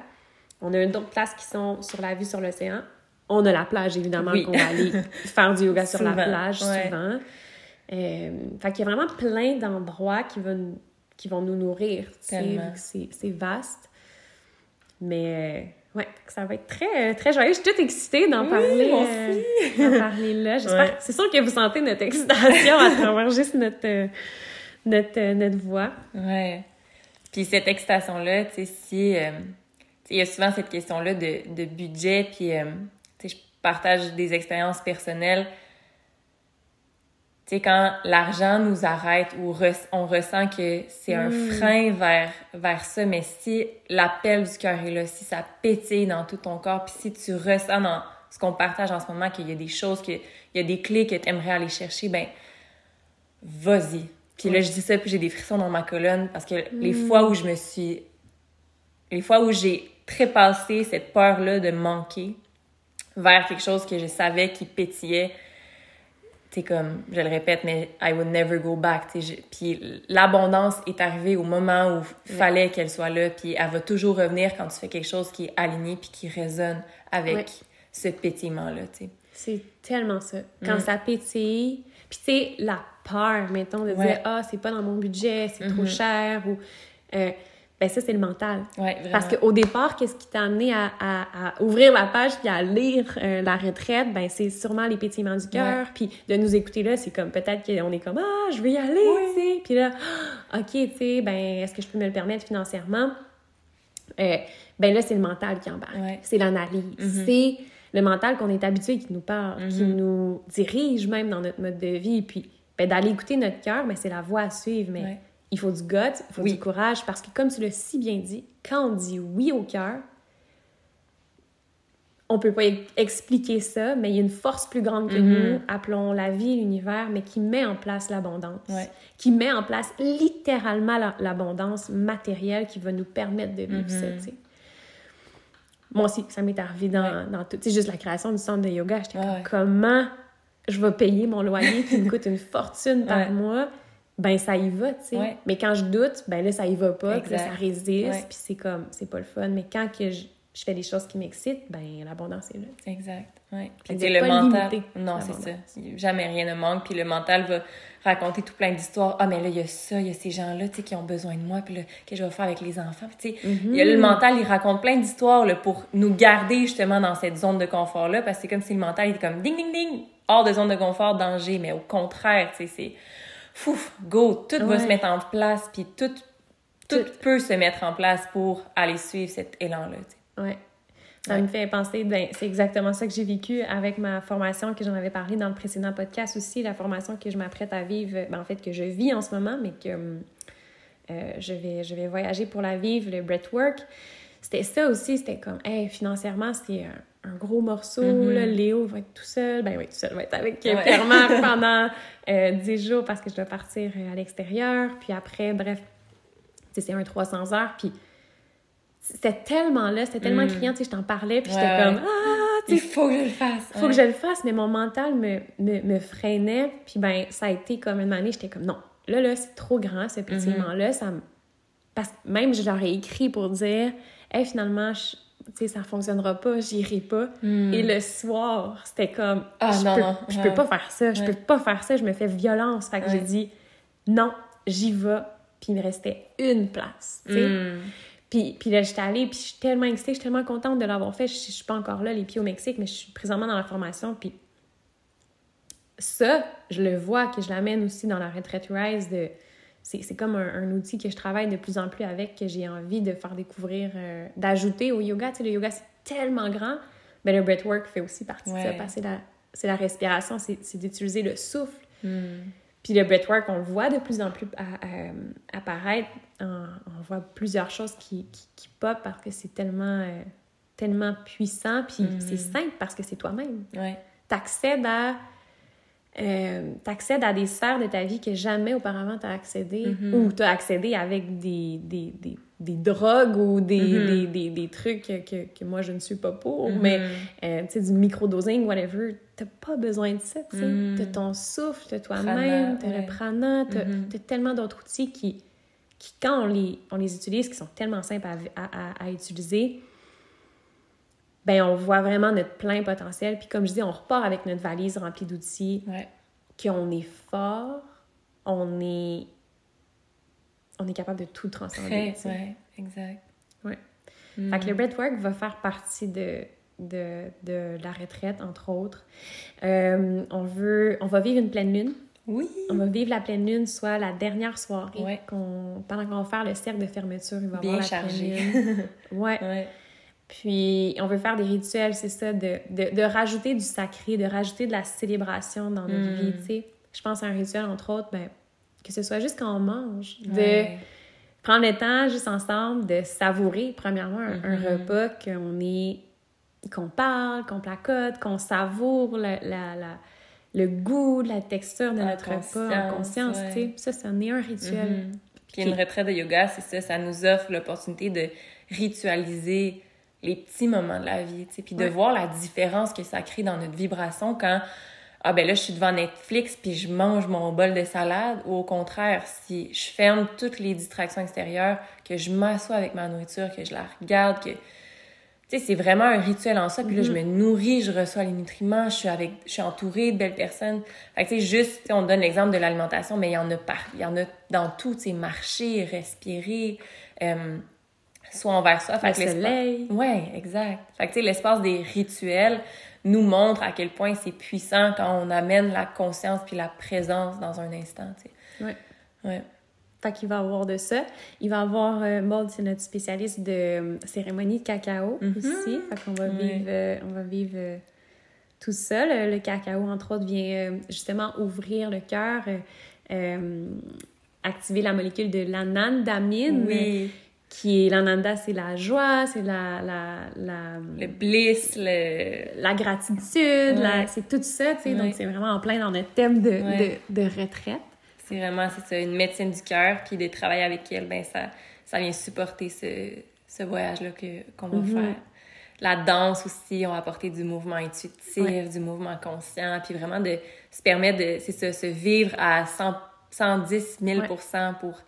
On a d'autres places qui sont sur la vue sur l'océan. On a la plage, évidemment, Oui. qu'on va aller faire du yoga sur la plage ouais. souvent. Euh, fait qu'il y a vraiment plein d'endroits qui vont, qui vont nous nourrir. c'est vaste. Mais euh, ouais, ça va être très, très joyeux. Je suis toute excitée d'en Oui, parler. moi euh, d'en parler là. J'espère. Ouais. C'est sûr que vous sentez notre excitation à travers juste notre, euh, notre, euh, notre voix. Ouais. Puis cette excitation-là, tu sais, si... euh, il y a souvent cette question-là de, de budget, puis, euh, tu sais, je partage des expériences personnelles. Tu sais, quand l'argent nous arrête ou on ressent que c'est un Mm. frein vers, vers ça, mais si l'appel du cœur est là, si ça pétille dans tout ton corps, puis si tu ressens dans ce qu'on partage en ce moment qu'il y a des choses, qu'il y a des clés que tu aimerais aller chercher, ben vas-y. Puis là, je dis ça, puis j'ai des frissons dans ma colonne parce que les fois où je me suis... Les fois où j'ai trépassé cette peur-là de manquer vers quelque chose que je savais qui pétillait, c'est comme, je le répète, mais I would never go back. je- Puis l'abondance est arrivée au moment où fallait qu'elle soit là, puis elle va toujours revenir quand tu fais quelque chose qui est aligné puis qui résonne avec ce pétillement-là. C'est tellement ça. Quand Mm. ça pétille, puis tu sais, la peur, mettons, de Ouais. dire « Ah, c'est pas dans mon budget, c'est trop cher » ou... euh, ben ça, c'est le mental. Ouais, vraiment. Parce qu'au départ, qu'est-ce qui t'a amené à, à- à ouvrir la page puis à lire euh, la retraite? Ben, c'est sûrement les pétillements du cœur. Puis de nous écouter là, c'est comme peut-être qu'on est comme Ah, je veux y aller, tu sais. Puis là, Ah, OK, tu sais, ben, est-ce que je peux me le permettre financièrement? Euh, ben là, c'est le mental qui embarque. Ouais. C'est l'analyse. C'est le mental qu'on est habitué qui nous parle, qui nous dirige même dans notre mode de vie. Puis ben, d'aller écouter notre cœur, ben, c'est la voie à suivre. Mais Ouais. Il faut du gut, il faut Oui. du courage. Parce que comme tu l'as si bien dit, quand on dit oui au cœur, on peut pas expliquer ça, mais il y a une force plus grande que Mhm. nous, appelons la vie, l'univers, mais qui met en place l'abondance. Ouais. Qui met en place littéralement la- l'abondance matérielle qui va nous permettre de vivre Mhm. ça, sais. Moi aussi, ça m'est arrivé dans, Ouais. dans tout. Tu sais, juste la création du centre de yoga, j'étais Ouais, comme, comment je vais payer mon loyer qui me coûte une fortune par mois? Ben, ça y va, tu sais. Ouais. Mais quand je doute, ben là, ça y va pas, puis là, ça résiste, Ouais. puis c'est comme, c'est pas le fun. Mais quand que je, je fais des choses qui m'excitent, ben, l'abondance est là. Exact. Ouais. Puis le pas mental. Non, c'est ça. Jamais rien ne manque. Puis le mental va raconter tout plein d'histoires. Ah, mais là, il y a ça, il y a ces gens-là, tu sais, qui ont besoin de moi. Puis là, qu'est-ce que je vais faire avec les enfants? Puis tu sais, Mhm. le mental, il raconte plein d'histoires là, pour nous garder justement dans cette zone de confort-là. Parce que c'est comme si le mental était comme ding, ding, ding, hors de zone de confort, danger. Mais au contraire, tu sais, c'est fouf, go, tout va se mettre en place. Puis tout, tout, Tout. peut se mettre en place pour aller suivre cet élan-là. Ouais. Ça Ouais. me fait penser, ben, c'est exactement ça que j'ai vécu avec ma formation que j'en avais parlé dans le précédent podcast aussi, la formation que je m'apprête à vivre, ben, en fait que je vis en ce moment, mais que hum, euh, je, vais, je vais voyager pour la vivre, le breathwork. C'était ça aussi, c'était comme, hey, financièrement, c'est un, un gros morceau, Mhm. là, Léo va être tout seul, ben oui, tout seul, va être avec Ouais. Pierre-Marc pendant euh, 10 jours parce que je dois partir euh, à l'extérieur, puis après, bref, tu sais, c'est un 300 heures, puis c'était tellement là, c'était tellement Mm. criant, tu sais, je t'en parlais, puis Ouais, j'étais comme, ah, tu Il faut que je le fasse. faut que je le fasse, mais mon mental me, me, me freinait, puis ben, ça a été comme une année, j'étais comme, non, là, là, c'est trop grand, ce pétillement-là, ça me... Parce que même, je leur ai écrit pour dire, hey, finalement, je- tu sais, ça fonctionnera pas, j'irai pas. Et le soir, c'était comme, Hmm. Ah, je, non, peux, non, je ouais. peux pas faire ça, je Ouais. peux pas faire ça, je me fais violence. Fait que j'ai dit, non, j'y vais. Puis il me restait une place, tu sais. Mm. Puis, puis là, j'étais allée, puis je suis tellement excitée, je suis tellement contente de l'avoir fait. Je, je suis pas encore là, les pieds au Mexique, mais je suis présentement dans la formation. Puis ça, je le vois, que je l'amène aussi dans la retraite Rise. De, c'est, c'est comme un, un outil que je travaille de plus en plus avec, que j'ai envie de faire découvrir, euh, d'ajouter au yoga. Tu sais, le yoga, c'est tellement grand, mais le breathwork fait aussi partie de ça, parce que c'est la, c'est la respiration, c'est, c'est d'utiliser le souffle. Mm. Puis le breathwork, on le voit de plus en plus à- à- apparaître. On, on voit plusieurs choses qui, qui, qui pop parce que c'est tellement, euh, tellement puissant. Puis Mhm. c'est simple parce que c'est toi-même. Ouais. T'accèdes à, euh, t'accèdes à des sphères de ta vie que jamais auparavant t'as accédé Mhm. ou t'as accédé avec des, des, des, des drogues ou des, Mhm. des, des, des trucs que, que moi je ne suis pas pour. Mhm. Mais euh, tu sais, du microdosing, whatever, t'as pas besoin de ça, tu sais. Mm. T'as ton souffle, t'as toi-même, t'as ouais. le prana, t'as Mhm. t'as tellement d'autres outils qui, qui quand on les, on les utilise, qui sont tellement simples à, à, à- à utiliser, ben on voit vraiment notre plein potentiel. Puis comme je dis, on repart avec notre valise remplie d'outils, Ouais. qu'on est fort, on est... On est capable de tout transcender. Sais. ouais, exact. Ouais. Mm. Fait que le breathwork va faire partie de, de, de la retraite, entre autres. Euh, on, veut, on va vivre une pleine lune. Oui. On va vivre la pleine lune, soit la dernière soirée. Ouais. pendant qu'on va faire le cercle de fermeture, il va y avoir la chargé. pleine lune. Ouais. Ouais. Puis on veut faire des rituels, c'est ça, de, de, de rajouter du sacré, de rajouter de la célébration dans notre Mm. vie, tu sais. Je pense à un rituel, entre autres, ben, que ce soit juste quand on mange, de prendre le temps juste ensemble de savourer, premièrement, un, un Mhm. repas qu'on est qu'on parle, qu'on placote, qu'on savoure la, la, la- le goût, la texture de notre repas en conscience, ouais. tu sais. Ça, c'en est un rituel. Mhm. Puis une retraite de yoga, c'est ça, ça nous offre l'opportunité de ritualiser les petits moments de la vie, tu sais, puis de Ouais. voir la différence que ça crée dans notre vibration quand ah ben là je suis devant Netflix puis je mange mon bol de salade ou au contraire si je ferme toutes les distractions extérieures, que je m'assois avec ma nourriture, que je la regarde, que tu sais c'est vraiment un rituel en ça puis là je me nourris, je reçois les nutriments, je suis avec je suis entourée de belles personnes. Fait que tu sais juste on donne l'exemple de l'alimentation mais il y en a par il y en a dans tout, tu sais marcher, respirer, Euh, soit envers ça. Fait le soleil. Ouais, exact. Fait que, tu sais, l'espace des rituels nous montre à quel point c'est puissant quand on amène la conscience puis la présence dans un instant, tu sais. Ouais. Ouais. Fait qu'il va avoir de ça. Il va avoir, euh, Maud, c'est notre spécialiste de euh, cérémonie de cacao Mhm. aussi. Fait qu'on va vivre, euh, on va vivre euh, tout ça. Le, le cacao, entre autres, vient justement ouvrir le cœur, activer la molécule de l'anandamine. Oui. Qui est, l'ananda, c'est la joie, c'est la, la, la, Le bliss, le... la gratitude, la- c'est tout ça, tu sais. Ouais. Donc, c'est vraiment en plein dans notre thème de, Ouais. de, de retraite. C'est vraiment, c'est ça, une médecine du cœur, puis de travailler avec elle, ben ça, ça vient supporter ce, ce voyage-là que, qu'on va Mhm. faire. La danse aussi, on va apporter du mouvement intuitif, du mouvement conscient, puis vraiment de se permettre de, c'est ça, se vivre à 100, 110 000 pour,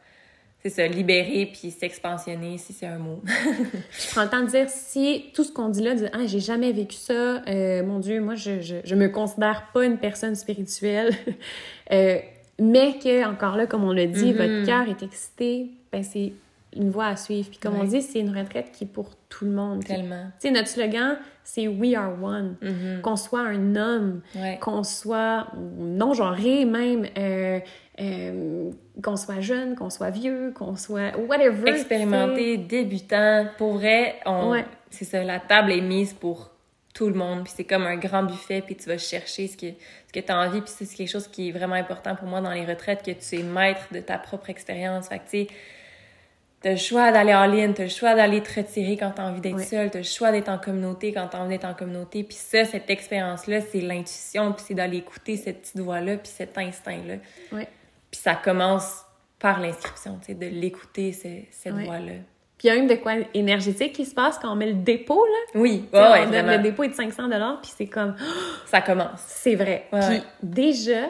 c'est ça, libérer puis s'expansionner, si c'est un mot. Je prends le temps de dire si tout ce qu'on dit là, de ah, j'ai jamais vécu ça, euh, mon Dieu, moi, je, je, je me considère pas une personne spirituelle, euh, mais que, encore là, comme on l'a dit, Mhm. votre cœur est excité, ben, c'est une voie à suivre. Puis comme on dit, c'est une retraite qui est pour tout le monde. Tellement. Tu sais, notre slogan, c'est We are one. Mhm. Qu'on soit un homme, Ouais. qu'on soit non-genré même, euh, euh, qu'on soit jeune, qu'on soit vieux, qu'on soit whatever. Expérimenté, débutant, pour vrai, on, Ouais. c'est ça, la table est mise pour tout le monde, puis c'est comme un grand buffet, puis tu vas chercher ce que, ce que tu as envie, puis c'est quelque chose qui est vraiment important pour moi dans les retraites, que tu es maître de ta propre expérience. Fait que, tu sais, t'as le choix d'aller en ligne, t'as le choix d'aller te retirer quand t'as envie d'être Ouais. seul, t'as le choix d'être en communauté quand t'as envie d'être en communauté, puis ça, cette expérience-là, c'est l'intuition, puis c'est d'aller écouter cette petite voix-là, puis cet instinct-là. Ouais. Puis ça commence par l'inscription, tu sais, de l'écouter, ce- cette Ouais. voix-là. Puis il y a même de quoi énergétique qui se passe quand on met le dépôt, là. Oui, ouais, ouais, on- le dépôt est de 500 puis c'est comme, Ça commence. c'est vrai. Puis déjà,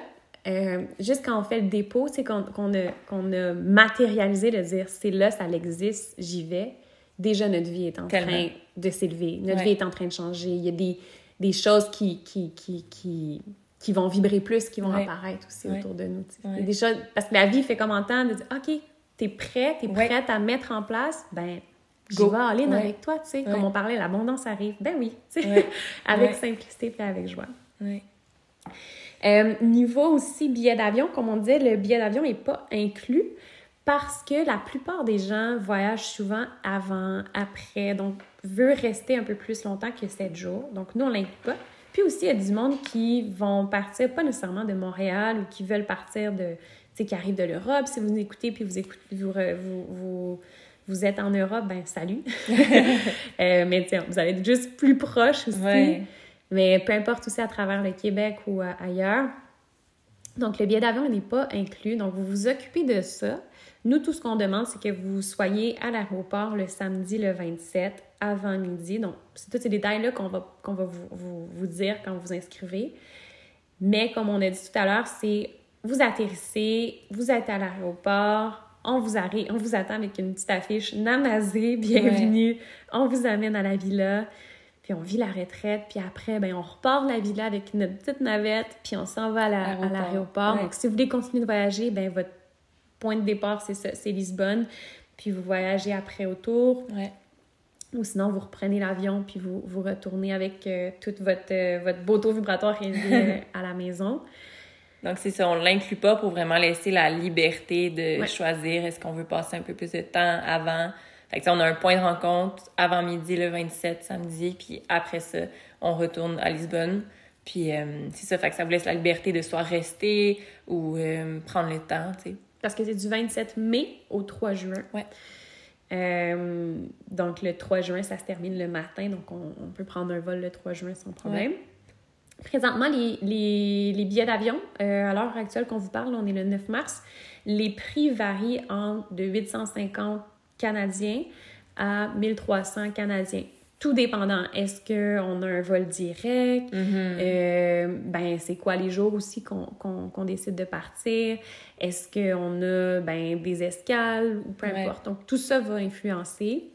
euh, juste quand on fait le dépôt, c'est qu'on a, qu'on a matérialisé de dire, c'est là, ça existe, j'y vais. Déjà, notre vie est en Tellement. train de s'élever. Notre Ouais. vie est en train de changer. Il y a des, des choses qui, qui, qui, qui, qui vont vibrer plus, qui vont Ouais. apparaître aussi Ouais. autour de nous. Il y a des choses, parce que la vie fait comme en temps de dire, OK, t'es prêt, t'es prête à mettre en place, ben, Go. vais aller avec toi, tu sais. Comme on parlait, l'abondance arrive. Ben oui, avec simplicité puis avec joie. Euh, niveau aussi billet d'avion, comme on disait, le billet d'avion n'est pas inclus parce que la plupart des gens voyagent souvent avant, après, donc veut rester un peu plus longtemps que 7 jours. Donc nous, on l'inclut pas. Puis aussi, il y a du monde qui vont partir, pas nécessairement de Montréal ou qui veulent partir de, tu sais, qui arrivent de l'Europe. Si vous nous écoutez puis vous écoutez, vous, vous, vous, vous êtes en Europe, ben salut. Euh, mais tiens, vous allez être juste plus proche aussi. Ouais. Mais peu importe aussi à travers le Québec ou euh, ailleurs. Donc, le billet d'avion n'est pas inclus. Donc, vous vous occupez de ça. Nous, tout ce qu'on demande, c'est que vous soyez à l'aéroport le samedi le 27 avant midi. Donc, c'est tous ces détails-là qu'on va, qu'on va vous, vous, vous dire quand vous inscrivez. Mais comme on a dit tout à l'heure, c'est vous atterrissez, vous êtes à l'aéroport, on vous, arri- on vous attend avec une petite affiche Namazé, bienvenue, on vous amène à la villa, puis on vit la retraite, puis après, ben, on repart de la villa avec notre petite navette, puis on s'en va à la- à Aéroport. l'aéroport. Ouais. Donc, si vous voulez continuer de voyager, ben, votre point de départ, c'est ça, c'est Lisbonne, puis vous voyagez après autour, Ouais. ou sinon, vous reprenez l'avion puis vous, vous retournez avec euh, toute votre, euh, votre beau taux vibratoire euh, à la maison. Donc, c'est ça, on l'inclut pas pour vraiment laisser la liberté de Ouais. choisir est-ce qu'on veut passer un peu plus de temps avant. Fait que, ça, on a un point de rencontre avant midi le 27 samedi, puis après ça, on retourne à Lisbonne. Puis, euh, c'est ça, fait que ça vous laisse la liberté de soit rester ou euh, prendre le temps, tu sais. Parce que c'est du 27 mai au 3 juin. Ouais. Euh, donc, le 3 juin, ça se termine le matin, donc on, on peut prendre un vol le 3 juin sans problème. Présentement, les, les, les billets d'avion, euh, à l'heure actuelle qu'on vous parle, on est le 9 mars, les prix varient entre de 850 canadiens à 1300 canadiens. Tout dépendant. Est-ce qu'on a un vol direct? Euh, ben, c'est quoi les jours aussi qu'on décide de partir? Est-ce qu'on a ben, des escales ou peu Ouais. importe? Donc, tout ça va influencer.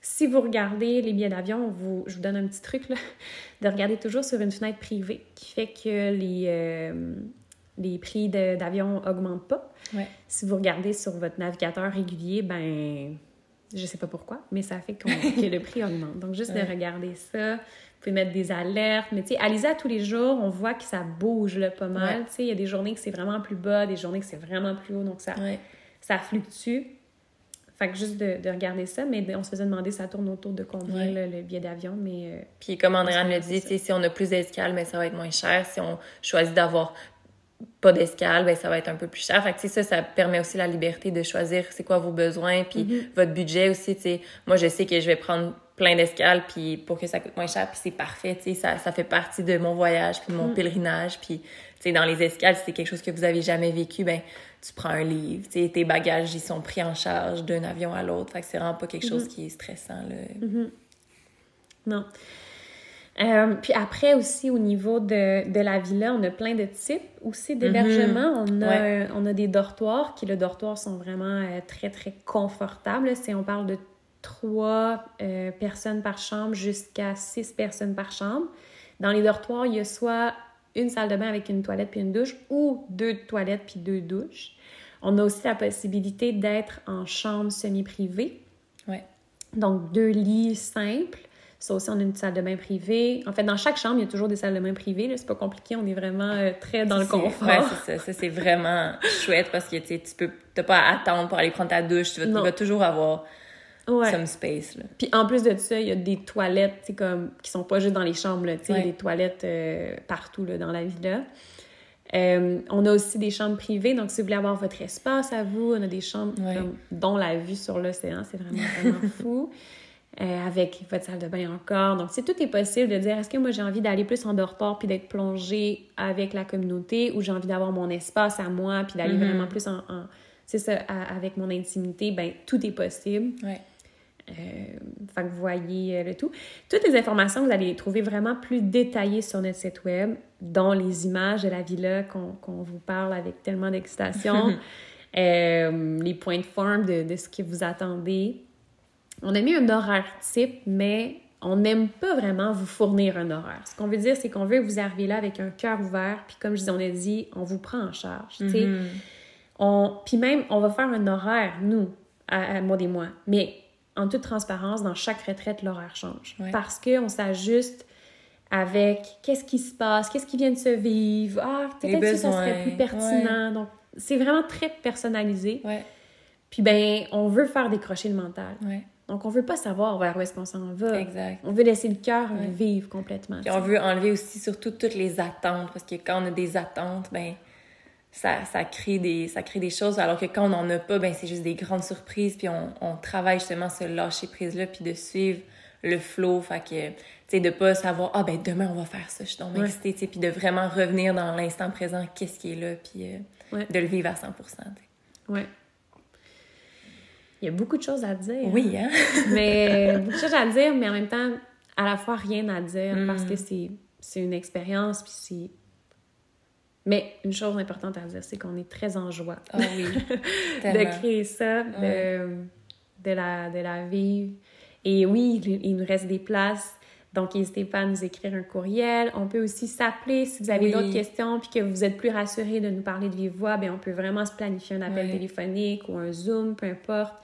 Si vous regardez les billets d'avion, vous, je vous donne un petit truc, là, de regarder toujours sur une fenêtre privée qui fait que les, euh, les prix d'avion augmentent pas. Ouais. Si vous regardez sur votre navigateur régulier, ben je sais pas pourquoi, mais ça fait que le prix augmente. Donc, juste de regarder ça, vous pouvez mettre des alertes. Mais tu sais, Alisa, tous les jours, on voit que ça bouge là, pas mal. Tu sais, il y a des journées que c'est vraiment plus bas, des journées que c'est vraiment plus haut. Donc, ça, ça fluctue. Fait que juste de, de, regarder ça, mais on se faisait demander ça tourne autour de combien le billet d'avion, mais... Euh, Puis comme Andréane le dit, si on a plus d'escales, mais ça va être moins cher. Si on choisit d'avoir pas d'escale, ben ça va être un peu plus cher. Fait que ça, ça permet aussi la liberté de choisir c'est quoi vos besoins, puis mm-hmm. votre budget aussi. Moi, je sais que je vais prendre plein d'escales puis pour que ça coûte moins cher, puis c'est parfait. Ça, ça fait partie de mon voyage, puis de mon mm. pèlerinage. Puis dans les escales, si c'est quelque chose que vous avez jamais vécu, ben tu prends un livre. tes bagages, ils sont pris en charge d'un avion à l'autre. Fait que c'est vraiment pas quelque chose mm-hmm. qui est stressant. Là. Mm-hmm. Non. Euh, puis après aussi, au niveau de, de, la villa, on a plein de types aussi d'hébergement. Mm-hmm. On, a, on a des dortoirs qui, les dortoirs, sont vraiment euh, très, très confortables. Si on parle de trois euh, personnes par chambre jusqu'à six personnes par chambre. Dans les dortoirs, il y a soit une salle de bain avec une toilette puis une douche ou deux toilettes puis deux douches. On a aussi la possibilité d'être en chambre semi-privée. Ouais. Donc, deux lits simples ça aussi, on a une salle de bain privée. En fait, dans chaque chambre, il y a toujours des salles de bain privées. C'est pas compliqué, on est vraiment euh, très dans le confort. Ouais, c'est ça. Ça, c'est vraiment chouette parce que tu peux pas à attendre pour aller prendre ta douche. Tu vas, toujours avoir some space. Là. Puis en plus de ça, il y a des toilettes comme, qui sont pas juste dans les chambres, là, ouais. des toilettes euh, partout là, dans la villa. Euh, on a aussi des chambres privées, donc si vous voulez avoir votre espace à vous, on a des chambres dont la vue sur l'océan, c'est vraiment, vraiment fou. Euh, avec votre salle de bain encore. Donc, c'est tout est possible de dire est-ce que moi j'ai envie d'aller plus en dortoir puis d'être plongée avec la communauté ou j'ai envie d'avoir mon espace à moi puis d'aller mm-hmm. vraiment plus en, c'est ça, avec mon intimité, ben tout est possible. Ouais. Euh, fait que vous voyez euh, le tout. Toutes les informations, vous allez les trouver vraiment plus détaillées sur notre site web, dont les images de la villa qu'on vous parle avec tellement d'excitation, les points de forme de, de, ce que vous attendez, on a mis un horaire type, mais on n'aime pas vraiment vous fournir un horaire. Ce qu'on veut dire, c'est qu'on veut que vous arriviez là avec un cœur ouvert, puis comme je disais, on a dit, on vous prend en charge. Mm-hmm. on, puis même, on va faire un horaire, nous, à, moi des mois, mais en toute transparence, dans chaque retraite, l'horaire change. Parce qu'on s'ajuste avec qu'est-ce qui se passe, qu'est-ce qui vient de se vivre, ah, peut-être que ça serait plus pertinent. Donc, c'est vraiment très personnalisé. Puis, ben, on veut faire décrocher le mental. Donc, on veut pas savoir vers où est-ce qu'on s'en va. Exact. On veut laisser le cœur vivre complètement. Puis on veut enlever aussi surtout toutes les attentes, parce que quand on a des attentes, ben ça, ça, crée des, ça crée des choses, alors que quand on n'en a pas, ben c'est juste des grandes surprises, puis on, on travaille justement ce lâcher-prise-là, puis de suivre le flow, fait que, tu sais, de pas savoir, ah ben demain on va faire ça, je suis donc excitée, tu sais, puis de vraiment revenir dans l'instant présent, qu'est-ce qui est là, puis euh, de le vivre à 100 Ouais. Il y a beaucoup de choses à dire. Oui, hein? mais beaucoup de choses à dire, mais en même temps, à la fois rien à dire parce que mm. c'est une expérience, puis c'est. Mais une chose importante à dire, c'est qu'on est très en joie oh oui, de créer ça, de, de, la, de la vivre. Et oui, il nous reste des places donc, n'hésitez pas à nous écrire un courriel. On peut aussi s'appeler si vous avez d'autres questions puis que vous êtes plus rassuré de nous parler de vive voix. Bien, on peut vraiment se planifier un appel téléphonique ou un Zoom, peu importe.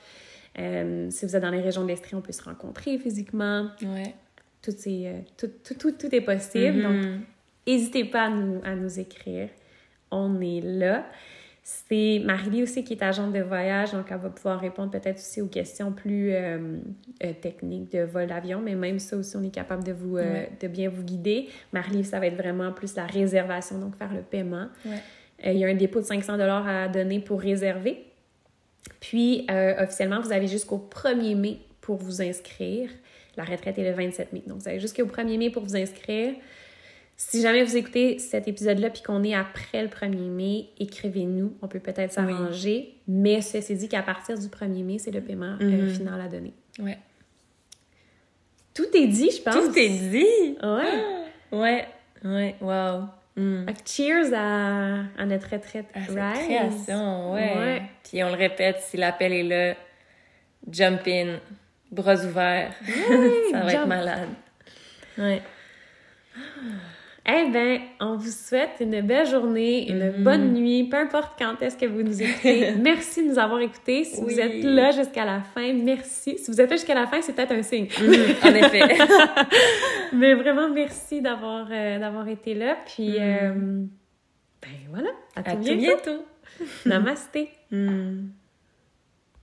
Euh, si vous êtes dans les régions de l'Estrie, on peut se rencontrer physiquement. Ouais. Tout, est, euh, tout, tout, tout, est possible. Donc, mm-hmm. n'hésitez pas à nous, à nous écrire. On est là. C'est Marie aussi qui est agente de voyage, donc elle va pouvoir répondre peut-être aussi aux questions plus euh, euh, techniques de vol d'avion, mais même ça aussi, on est capable de, vous, euh, de bien vous guider. Marie, ça va être vraiment plus la réservation, donc faire le paiement. il y a un dépôt de 500 à donner pour réserver. Puis, officiellement, vous avez jusqu'au 1er mai pour vous inscrire. La retraite est le 27 mai. Donc, vous avez jusqu'au 1er mai pour vous inscrire. Si jamais vous écoutez cet épisode-là puis qu'on est après le 1er mai, écrivez-nous. On peut peut-être s'arranger. Mais c'est dit qu'à partir du 1er mai, c'est le paiement euh, mhm. final à donner. Ouais. Tout est dit, je pense. Tout est dit! Ouais. Ouais. Ouais. Wow. Mm. Cheers à, à, notre retraite à Rise. création, ouais. ouais. Puis on le répète, si l'appel est là, jump in, bras ouverts. ça va être malade. Ouais. Eh bien, on vous souhaite une belle journée, une Mhm. bonne nuit, peu importe quand est-ce que vous nous écoutez. merci de nous avoir écoutés. Si Oui. vous êtes là jusqu'à la fin, merci. Si vous êtes là jusqu'à la fin, c'est peut-être un signe. Mhm, en effet. Mais vraiment, merci d'avoir euh, d'avoir été là. Puis, Mhm. euh, ben voilà, à, À tout bientôt. bientôt. Namasté.